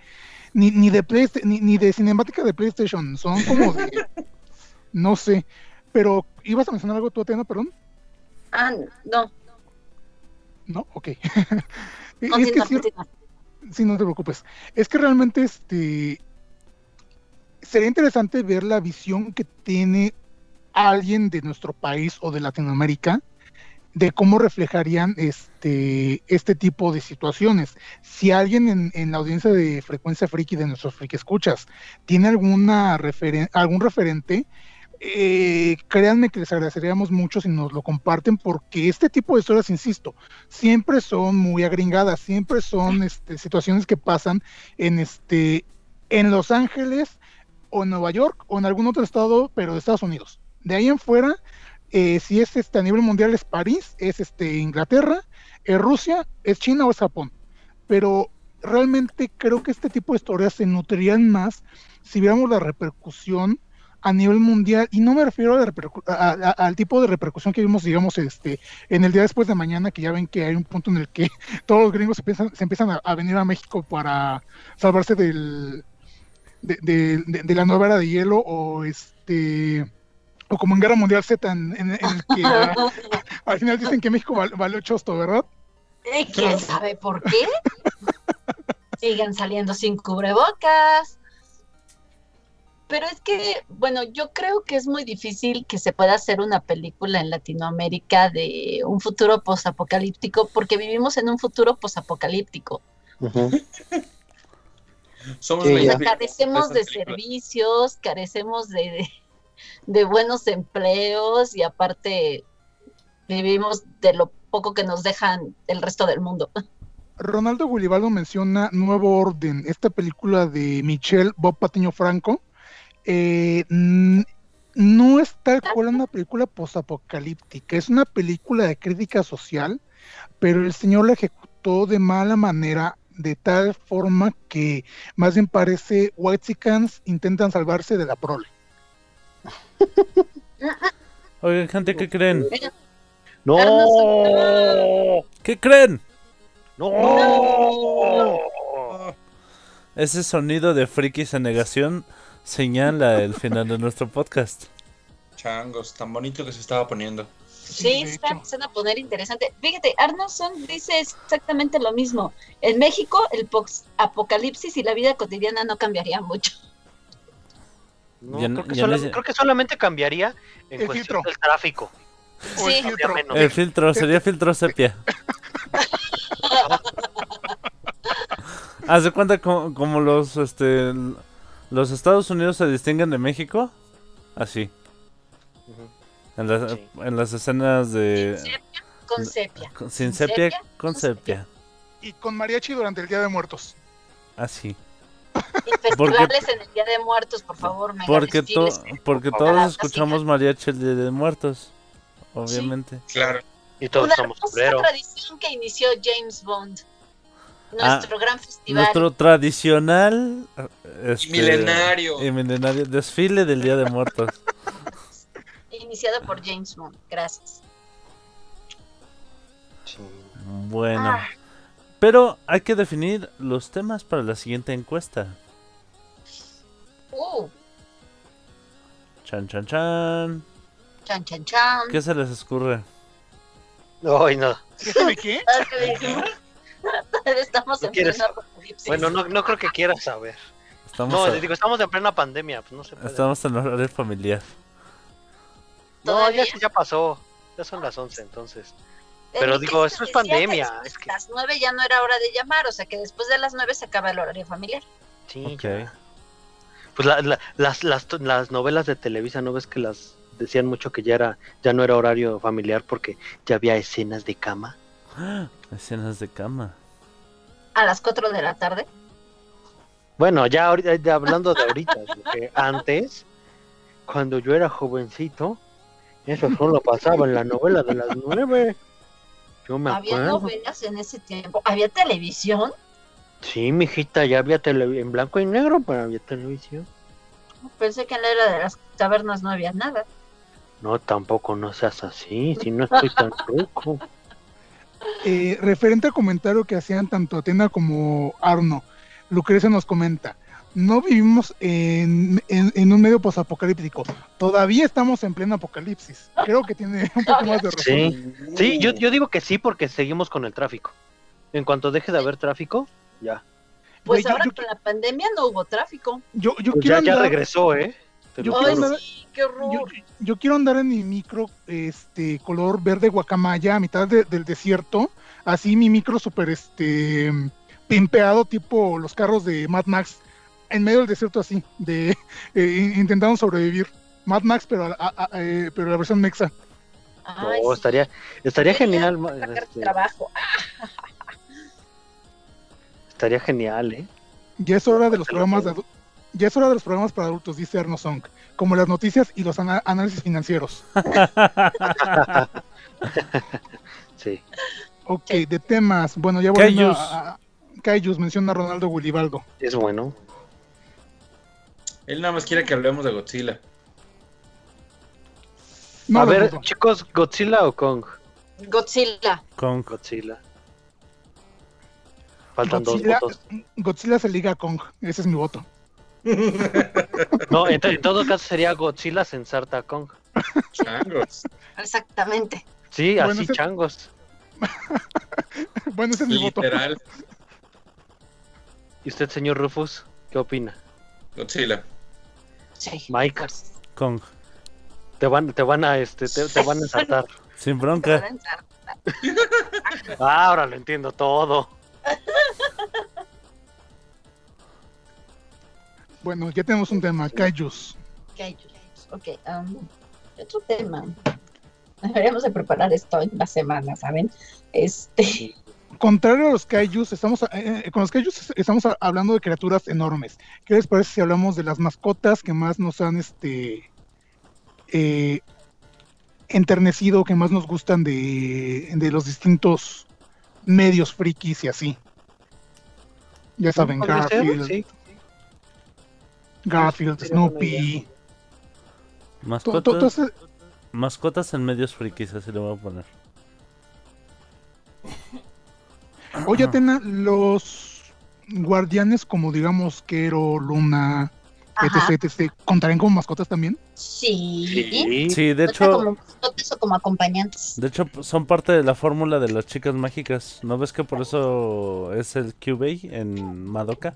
ni, ni de Playsta- ni, ni de cinemática de PlayStation, son como de [LAUGHS] no sé. Pero ibas a mencionar algo tú, Atena, perdón. Ah, no, No, ok. [LAUGHS] es que. Sí, no te preocupes. Es que realmente este sería interesante ver la visión que tiene alguien de nuestro país o de Latinoamérica de cómo reflejarían este, este tipo de situaciones. Si alguien en, en la audiencia de Frecuencia Friki, de nuestros Friki Escuchas, tiene alguna referen- algún referente, eh, créanme que les agradeceríamos mucho si nos lo comparten porque este tipo de historias, insisto, siempre son muy agringadas, siempre son este, situaciones que pasan en, este, en Los Ángeles o en Nueva York o en algún otro estado, pero de Estados Unidos. De ahí en fuera, eh, si es este, a nivel mundial es París, es este, Inglaterra, es Rusia, es China o es Japón. Pero realmente creo que este tipo de historias se nutrirían más si viéramos la repercusión a nivel mundial, y no me refiero al tipo de repercusión que vimos, digamos, este, en el día después de mañana, que ya ven que hay un punto en el que [LAUGHS] todos los gringos se, piensan- se empiezan a, venir a México para salvarse del, de, de- de- de la nueva era de hielo, o este o como en Guerra Mundial Z, en, en- en el que [LAUGHS] [LAUGHS] al final dicen que México val- valió chosto, ¿verdad? ¿Y quién sabe por qué? [LAUGHS] Siguen saliendo sin cubrebocas. Pero es que, bueno, yo creo que es muy difícil que se pueda hacer una película en Latinoamérica de un futuro posapocalíptico, porque vivimos en un futuro posapocalíptico. Somos Sí, Carecemos de servicios, carecemos de, de, de buenos empleos y aparte vivimos de lo poco que nos dejan el resto del mundo. Ronaldo Gulibaldo menciona Nuevo Orden, esta película de Michelle Bob Patiño Franco. eh, no es tal cual una película posapocalíptica, es una película de crítica social, pero el señor la ejecutó de mala manera, de tal forma que más bien parece Whitexicans intentan salvarse de la prole. Oigan, gente, ¿qué creen? ¡No! ¿Qué creen? ¡No! Ese sonido de frikis en negación señala el final de nuestro podcast. Changos, tan bonito que se estaba poniendo. Sí, se está empezando a poner interesante. Fíjate, Arnoldson dice exactamente lo mismo. En México, el apocalipsis y la vida cotidiana no cambiaría mucho. No, Ya no- creo, que creo solamente cambiaría en El cuestión filtro. del tráfico. El Sí. filtro. Habría menos. El filtro, sería filtro sepia. [LAUGHS] Haz de cuenta co- como, los este los Estados Unidos se distinguen de México, así. En, las- Sí. en las escenas de Con sepia. con- sin sepia, con sepia, Y con mariachi durante el Día de Muertos. así. Y festivales en el Día de Muertos, por favor. mega Porque to- desfiles. porque Por todos escuchamos mariachi el Día de Muertos, obviamente. Claro. Y todos Una somos hermosa tradición que inició James Bond. Ah, Nuestro gran festival. Nuestro tradicional este, Milenario. y milenario desfile del Día de Muertos. [LAUGHS] Iniciado por James Bond. Gracias. Sí. Bueno. Ah. Pero hay que definir los temas para la siguiente encuesta. Uh, Chan, chan, chan. chan, chan, chan. ¿Qué se les ocurre? Ay, no. ¿De qué? [LAUGHS] ¿Sabes qué? [LAUGHS] Estamos ¿No en apocalipsis. Bueno, no, no creo que quieras saber. Estamos, No, a- digo, estamos en plena pandemia, pues no se puede. estamos en horario familiar. No, ya, ya pasó. Ya son las 11, entonces. Pero digo, se esto es que pandemia, es que- Las nueve ya no era hora de llamar, o sea que después de las nueve se acaba el horario familiar. Sí, Ok. ya. Pues la- la- las, las, las novelas de Televisa, ¿no ves que las decían mucho que ya era ya no era horario familiar porque ya había escenas de cama? ¡Ah! [GASPS] Escenas de cama. A las cuatro de la tarde. Bueno, ya, ahorita, ya hablando de ahorita, [LAUGHS] porque antes, cuando yo era jovencito, eso solo pasaba en la novela de las nueve. Yo me Había acuerdo. novelas en ese tiempo. Había televisión. Sí, mijita, ya había tele en blanco y negro, pero había televisión. Pensé que en la era de las tabernas no había nada. No, tampoco no seas así, si no [LAUGHS] estoy tan ruco. Eh, referente al comentario que hacían tanto Atena como Arno, Lucrecia nos comenta, no vivimos en, en- en un medio posapocalíptico, todavía estamos en pleno apocalipsis. Creo que tiene un poco más de razón. Sí, sí, yo, yo digo que sí porque seguimos con el tráfico. En cuanto deje de haber tráfico, ya. Pues yo- ahora yo- con la pandemia no hubo tráfico. Yo, yo Pues quiero ya, ya andar- regresó, ¿eh? Yo Ay, quiero andar- sí, qué horror. yo, yo quiero andar en mi micro este color verde guacamaya a mitad de- del desierto, así mi micro super este pimpeado tipo los carros de Mad Max en medio del desierto así, de [LAUGHS] eh, intentando sobrevivir. Mad Max, pero, a- a- a- eh, pero la versión mexa. Ay, No, sí, estaría, estaría genial. este, trabajo. [LAUGHS] estaría genial, ¿eh? Ya es hora de los programas de ya es hora de los programas para adultos, dice Arno Song, como las noticias y los ana- análisis financieros. [LAUGHS] Sí. Ok, de temas. Bueno, ya volviendo a, a- Kaijus menciona a Ronaldo Gulibaldo. Es bueno. Él nada más quiere que hablemos de Godzilla. No a ver, chicos, ¿Godzilla o Kong? Godzilla. Con Godzilla. Faltan Godzilla, dos votos. Godzilla se liga a Kong. Ese es mi voto. [LAUGHS] No, en, en todo caso sería Godzilla sensarta a Kong. Changos. Exactamente. Sí, Bueno, así ese- changos. [LAUGHS] Bueno, ese es mi voto. Literal. ¿Y usted, señor Rufus, qué opina? Godzilla. Sí. Mike. Kong. Te van, te van a, este, te, te van a ensartar. [LAUGHS] Sin te van a bronca. [LAUGHS] Ah, ahora lo entiendo todo. Bueno, ya tenemos un tema. Kaijus. Kaijus. Ok, um, otro tema. Deberíamos de preparar esto en la semana, ¿saben? Este, Contrario a los Kaijus, estamos, eh, eh, con los Kaijus estamos hablando de criaturas enormes. ¿Qué les parece si hablamos de las mascotas que más nos han este eh, enternecido, que más nos gustan de, de los distintos medios frikis y así? Ya saben, Garfield, sí. Garfield, buena Snoopy. Mascotas, mascotas en medios frikis, así le voy a poner. Oye, Atena, los guardianes como digamos Kero, Luna, Ajá. etc, etc, ¿contarán como mascotas también? sí. Sí. Sí, de hecho, como mascotas o como acompañantes. de hecho son parte de la fórmula de las chicas mágicas. ¿No ves que por eso es el Cubey en Madoka?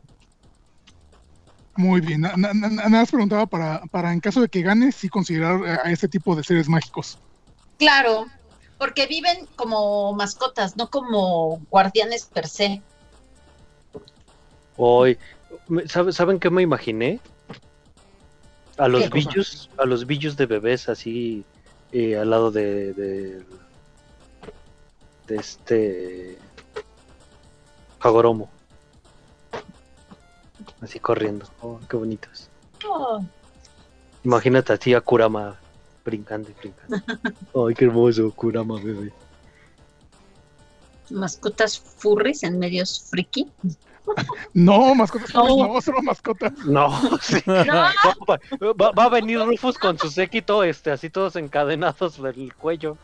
Muy bien, na- na- na- nada más preguntaba para, para en caso de que gane, sí considerar a este tipo de seres mágicos. Claro, porque viven como mascotas, no como guardianes per se. Hoy, ¿sabe- ¿saben qué me imaginé? A los billos, a los billos de bebés así eh, al lado de, de de este Hagoromo. Así corriendo. Oh, qué bonitos. Oh, Imagínate así a Kurama brincando y brincando. Ay, qué hermoso Kurama bebé. mascotas furries en medios friki. No, mascotas, No. no, solo mascotas. No, [LAUGHS] sí. No, Va, va- va a venir Rufus con su séquito, este, así todos encadenados del cuello.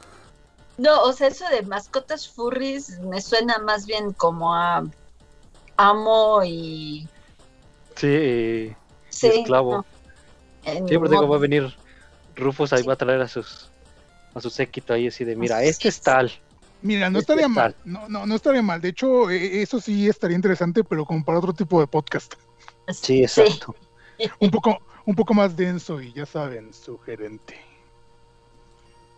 no, o sea, eso de mascotas furries me suena más bien como a amo y Sí, sí, esclavo. no, siempre digo, modo- va a venir Rufus ahí Sí. va a traer a sus a su séquito ahí así de, mira, este es. tal. Mira, no Este estaría es mal, no, no, no estaría mal. De hecho, eh, eso sí estaría interesante, pero como para otro tipo de podcast. Sí, exacto. Un poco, un poco más denso y ya saben, sugerente.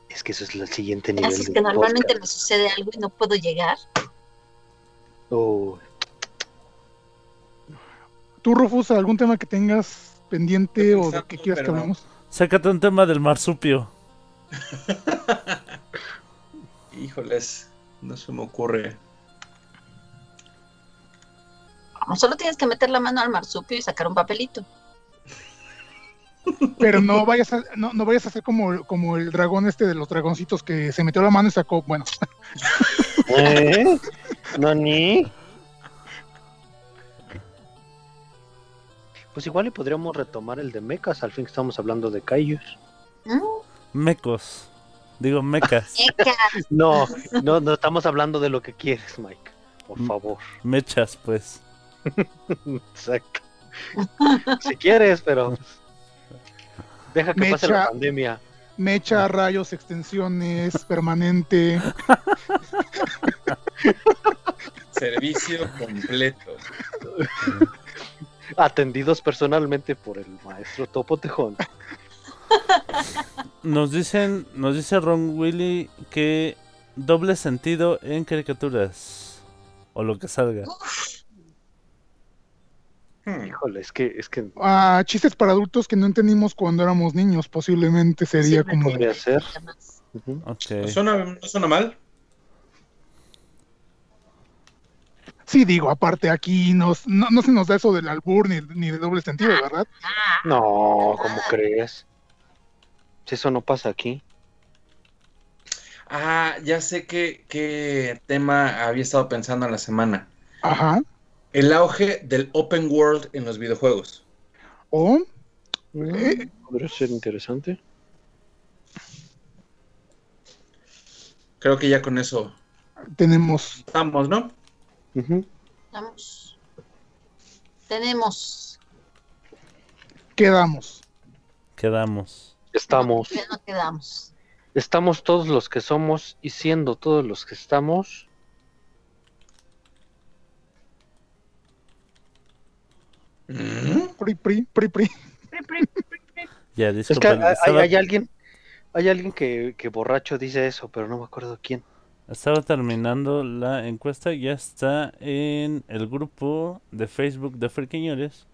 Es que eso es el siguiente nivel Así es que normalmente podcast. me sucede algo y no puedo llegar. Oh, ¿Tú, Rufus, algún tema que tengas pendiente o de que quieras que hablemos? Sácate un tema del marsupio. [LAUGHS] Híjoles, no se me ocurre. No solo tienes que meter la mano al marsupio y sacar un papelito. Pero no vayas a, no, no vayas a hacer como, como el dragón este de los dragoncitos que se metió la mano y sacó, bueno, ¿Eh? ¿Nani? Pues igual y podríamos retomar el de mechas, al fin que estamos hablando de Kaijus. Mm, Mecos. Digo, mecas. [LAUGHS] eca. No, no, no estamos hablando de lo que quieres, Mike. Por favor. Mechas, pues. [LAUGHS] Exacto. Si quieres, pero deja que pase la Mecha. pandemia. mecha, rayos, extensiones, permanente. [LAUGHS] Servicio completo. Atendidos personalmente por el maestro Topo Tejón. Nos dicen, nos dice Ron Willy que doble sentido en caricaturas. O lo que salga. Hmm. Híjole, es que, es que Ah, chistes para adultos que no entendimos cuando éramos niños, posiblemente sería Sí, como... podría ser. Además, Ujú. Ok. ¿No suena, no suena mal? Sí, digo, aparte aquí nos, no, no se nos da eso del albur ni, ni de doble sentido, ¿verdad? No, ¿cómo crees? Si eso no pasa aquí. Ah, ya sé qué, qué tema había estado pensando en la semana. Ajá. El auge del open world en los videojuegos. O Mm, Podría ser interesante. Creo que ya con eso tenemos... estamos, ¿no? Ujú. Vamos. Tenemos. Quedamos. Quedamos. Estamos. No quedamos. Estamos todos los que somos y siendo todos los que estamos. Mm. Pri, pri, pri, pri. Ya, Es que hay, hay alguien, hay alguien que, que borracho dice eso, pero no me acuerdo quién. Estaba terminando la encuesta. Ya está en el grupo de Facebook de Friquiñores.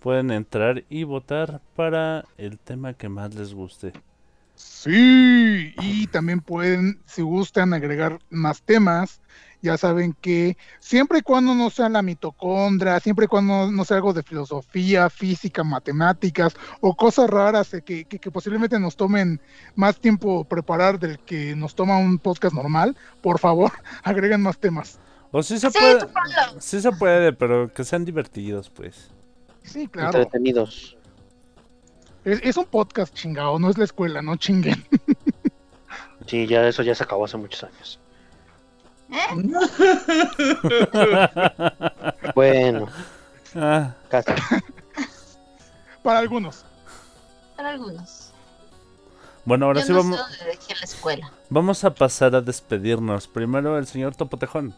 Pueden entrar y votar para el tema que más les guste. Sí, y también pueden, si gustan, agregar más temas. Ya saben que siempre y cuando no sea la mitocondria, siempre y cuando no sea algo de filosofía, física, matemáticas o cosas raras eh, que, que- que posiblemente nos tomen más tiempo preparar del que nos toma un podcast normal, por favor, [LAUGHS] agreguen más temas. O sí se Sí, puede. Sí se puede, pero que sean divertidos, pues. Sí, claro. Entretenidos. Es, es un podcast chingado, no es la escuela, no chinguen. [LAUGHS] Sí, ya eso ya se acabó hace muchos años. [LAUGHS] Bueno, Ah, casi. Para algunos. Para algunos. bueno, ahora Yo sí no vamos, sé dónde dejé la escuela. vamos a pasar a despedirnos. Primero el señor Topotejón.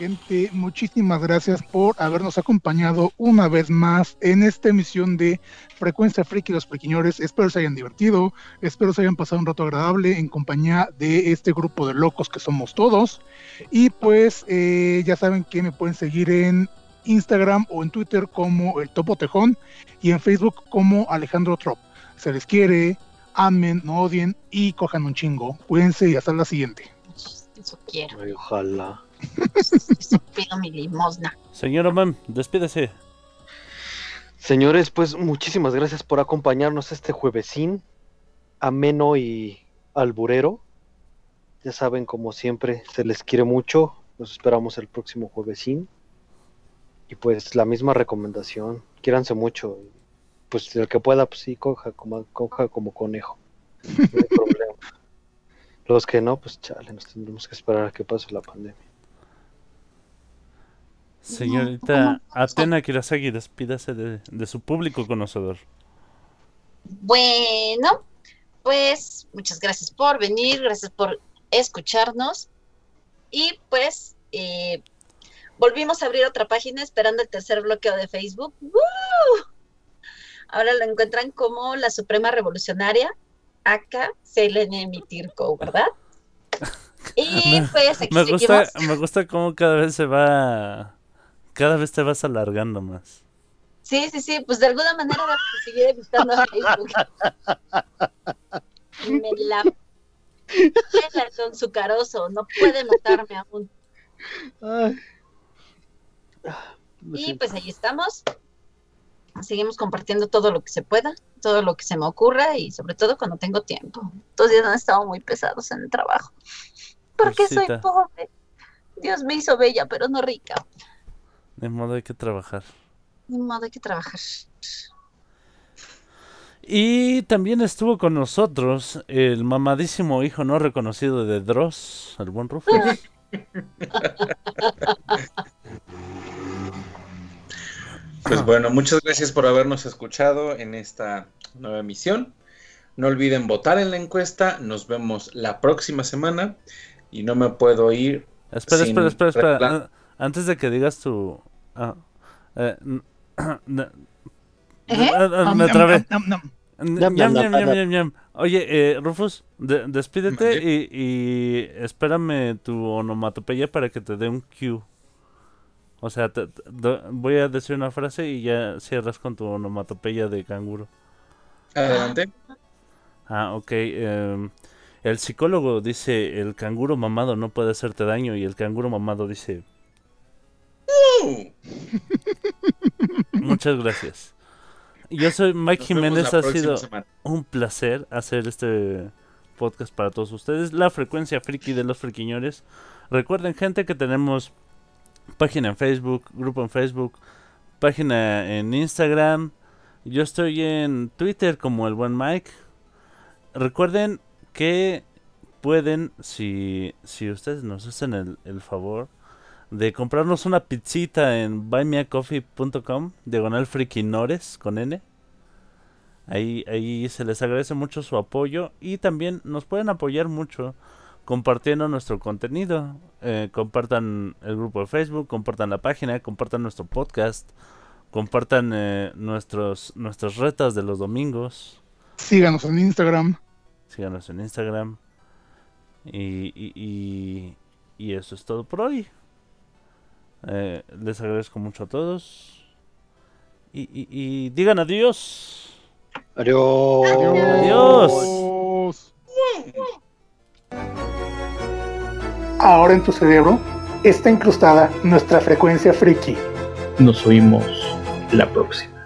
Gente, muchísimas gracias por habernos acompañado una vez más en esta emisión de Frecuencia Friki y los Friquiñores. Espero se hayan divertido, espero se hayan pasado un rato agradable en compañía de este grupo de locos que somos todos. Y pues eh, ya saben que me pueden seguir en Instagram o en Twitter como el Topo Tejón y en Facebook como Alejandro Trop. Se les quiere, amen, no odien y cojan un chingo. Cuídense y hasta la siguiente. Eso quiero. Ay, ojalá. Pido mi limosna. Señor Oman, despídese. Señores, pues muchísimas gracias por acompañarnos este juevesín ameno y alburero. Ya saben, como siempre, se les quiere mucho. Nos esperamos el próximo juevesín. Y pues la misma recomendación, quiéranse mucho. Pues el que pueda, pues sí, coja como, coja como conejo. No hay problema. [LAUGHS] Los que no, pues chale, nos tendremos que esperar a que pase la pandemia. Señorita Atena Kirasagi, despídase de, de su público conocedor. Bueno, pues muchas gracias por venir, gracias por escucharnos. Y pues eh, volvimos a abrir otra página esperando el tercer bloqueo de Facebook. ¡Woo! Ahora lo encuentran como la Suprema Revolucionaria, acá Selene Mitirko, ¿verdad? [LAUGHS] Y pues aquí Me gusta, seguimos. me gusta cómo cada vez se va. Cada vez te vas alargando más. Sí, sí, sí, pues de alguna manera voy a seguir evitando a Facebook. [LAUGHS] Me la pela el don Zucaroso, no puede matarme aún. Y pues ahí estamos. Seguimos compartiendo todo lo que se pueda, todo lo que se me ocurra y sobre todo cuando tengo tiempo. Estos días han estado muy pesados en el trabajo. Porque soy pobre. Dios me hizo bella, pero no rica. De modo hay que trabajar. Ni modo hay que trabajar. Y también estuvo con nosotros el mamadísimo hijo no reconocido de Dross, el buen Rufus. Pues bueno, muchas gracias por habernos escuchado en esta nueva emisión. No olviden votar en la encuesta. Nos vemos la próxima semana. Y no me puedo ir. Espera, sin espera, espera, espera. Ah, Antes de que digas tu... ah, eh, [CLEARS THROAT] ah, ah, me trabé. Oye, eh, Rufus, de- despídete y, y espérame tu onomatopeya para que te dé un cue. O sea, te- te- do- voy a decir una frase y ya cierras con tu onomatopeya de canguro. Adelante. Ah, ok. em, el psicólogo dice, el canguro mamado no puede hacerte daño y el canguro mamado dice, [LAUGHS] Muchas gracias. Yo soy Mike nos Jiménez, ha sido semana. un placer hacer este podcast para todos ustedes. La frecuencia friki de los friquiñores. Recuerden, gente, que tenemos página en Facebook, grupo en Facebook, página en Instagram. Yo estoy en Twitter como el buen Mike. Recuerden que pueden, si, si ustedes nos hacen el, el favor, de comprarnos una pizzita en buymeacoffee.com, diagonal friquinores con N. Ahí, ahí se les agradece mucho su apoyo y también nos pueden apoyar mucho compartiendo nuestro contenido. Eh, compartan el grupo de Facebook, compartan la página, compartan nuestro podcast, compartan eh, nuestros, nuestras retas de los domingos. Síganos en Instagram. Síganos en Instagram. Y, y, y, y eso es todo por hoy. Eh, les agradezco mucho a todos. Y, y, y digan adiós. Adiós. Adiós. Ahora en tu cerebro está incrustada nuestra frecuencia friki. Nos oímos la próxima.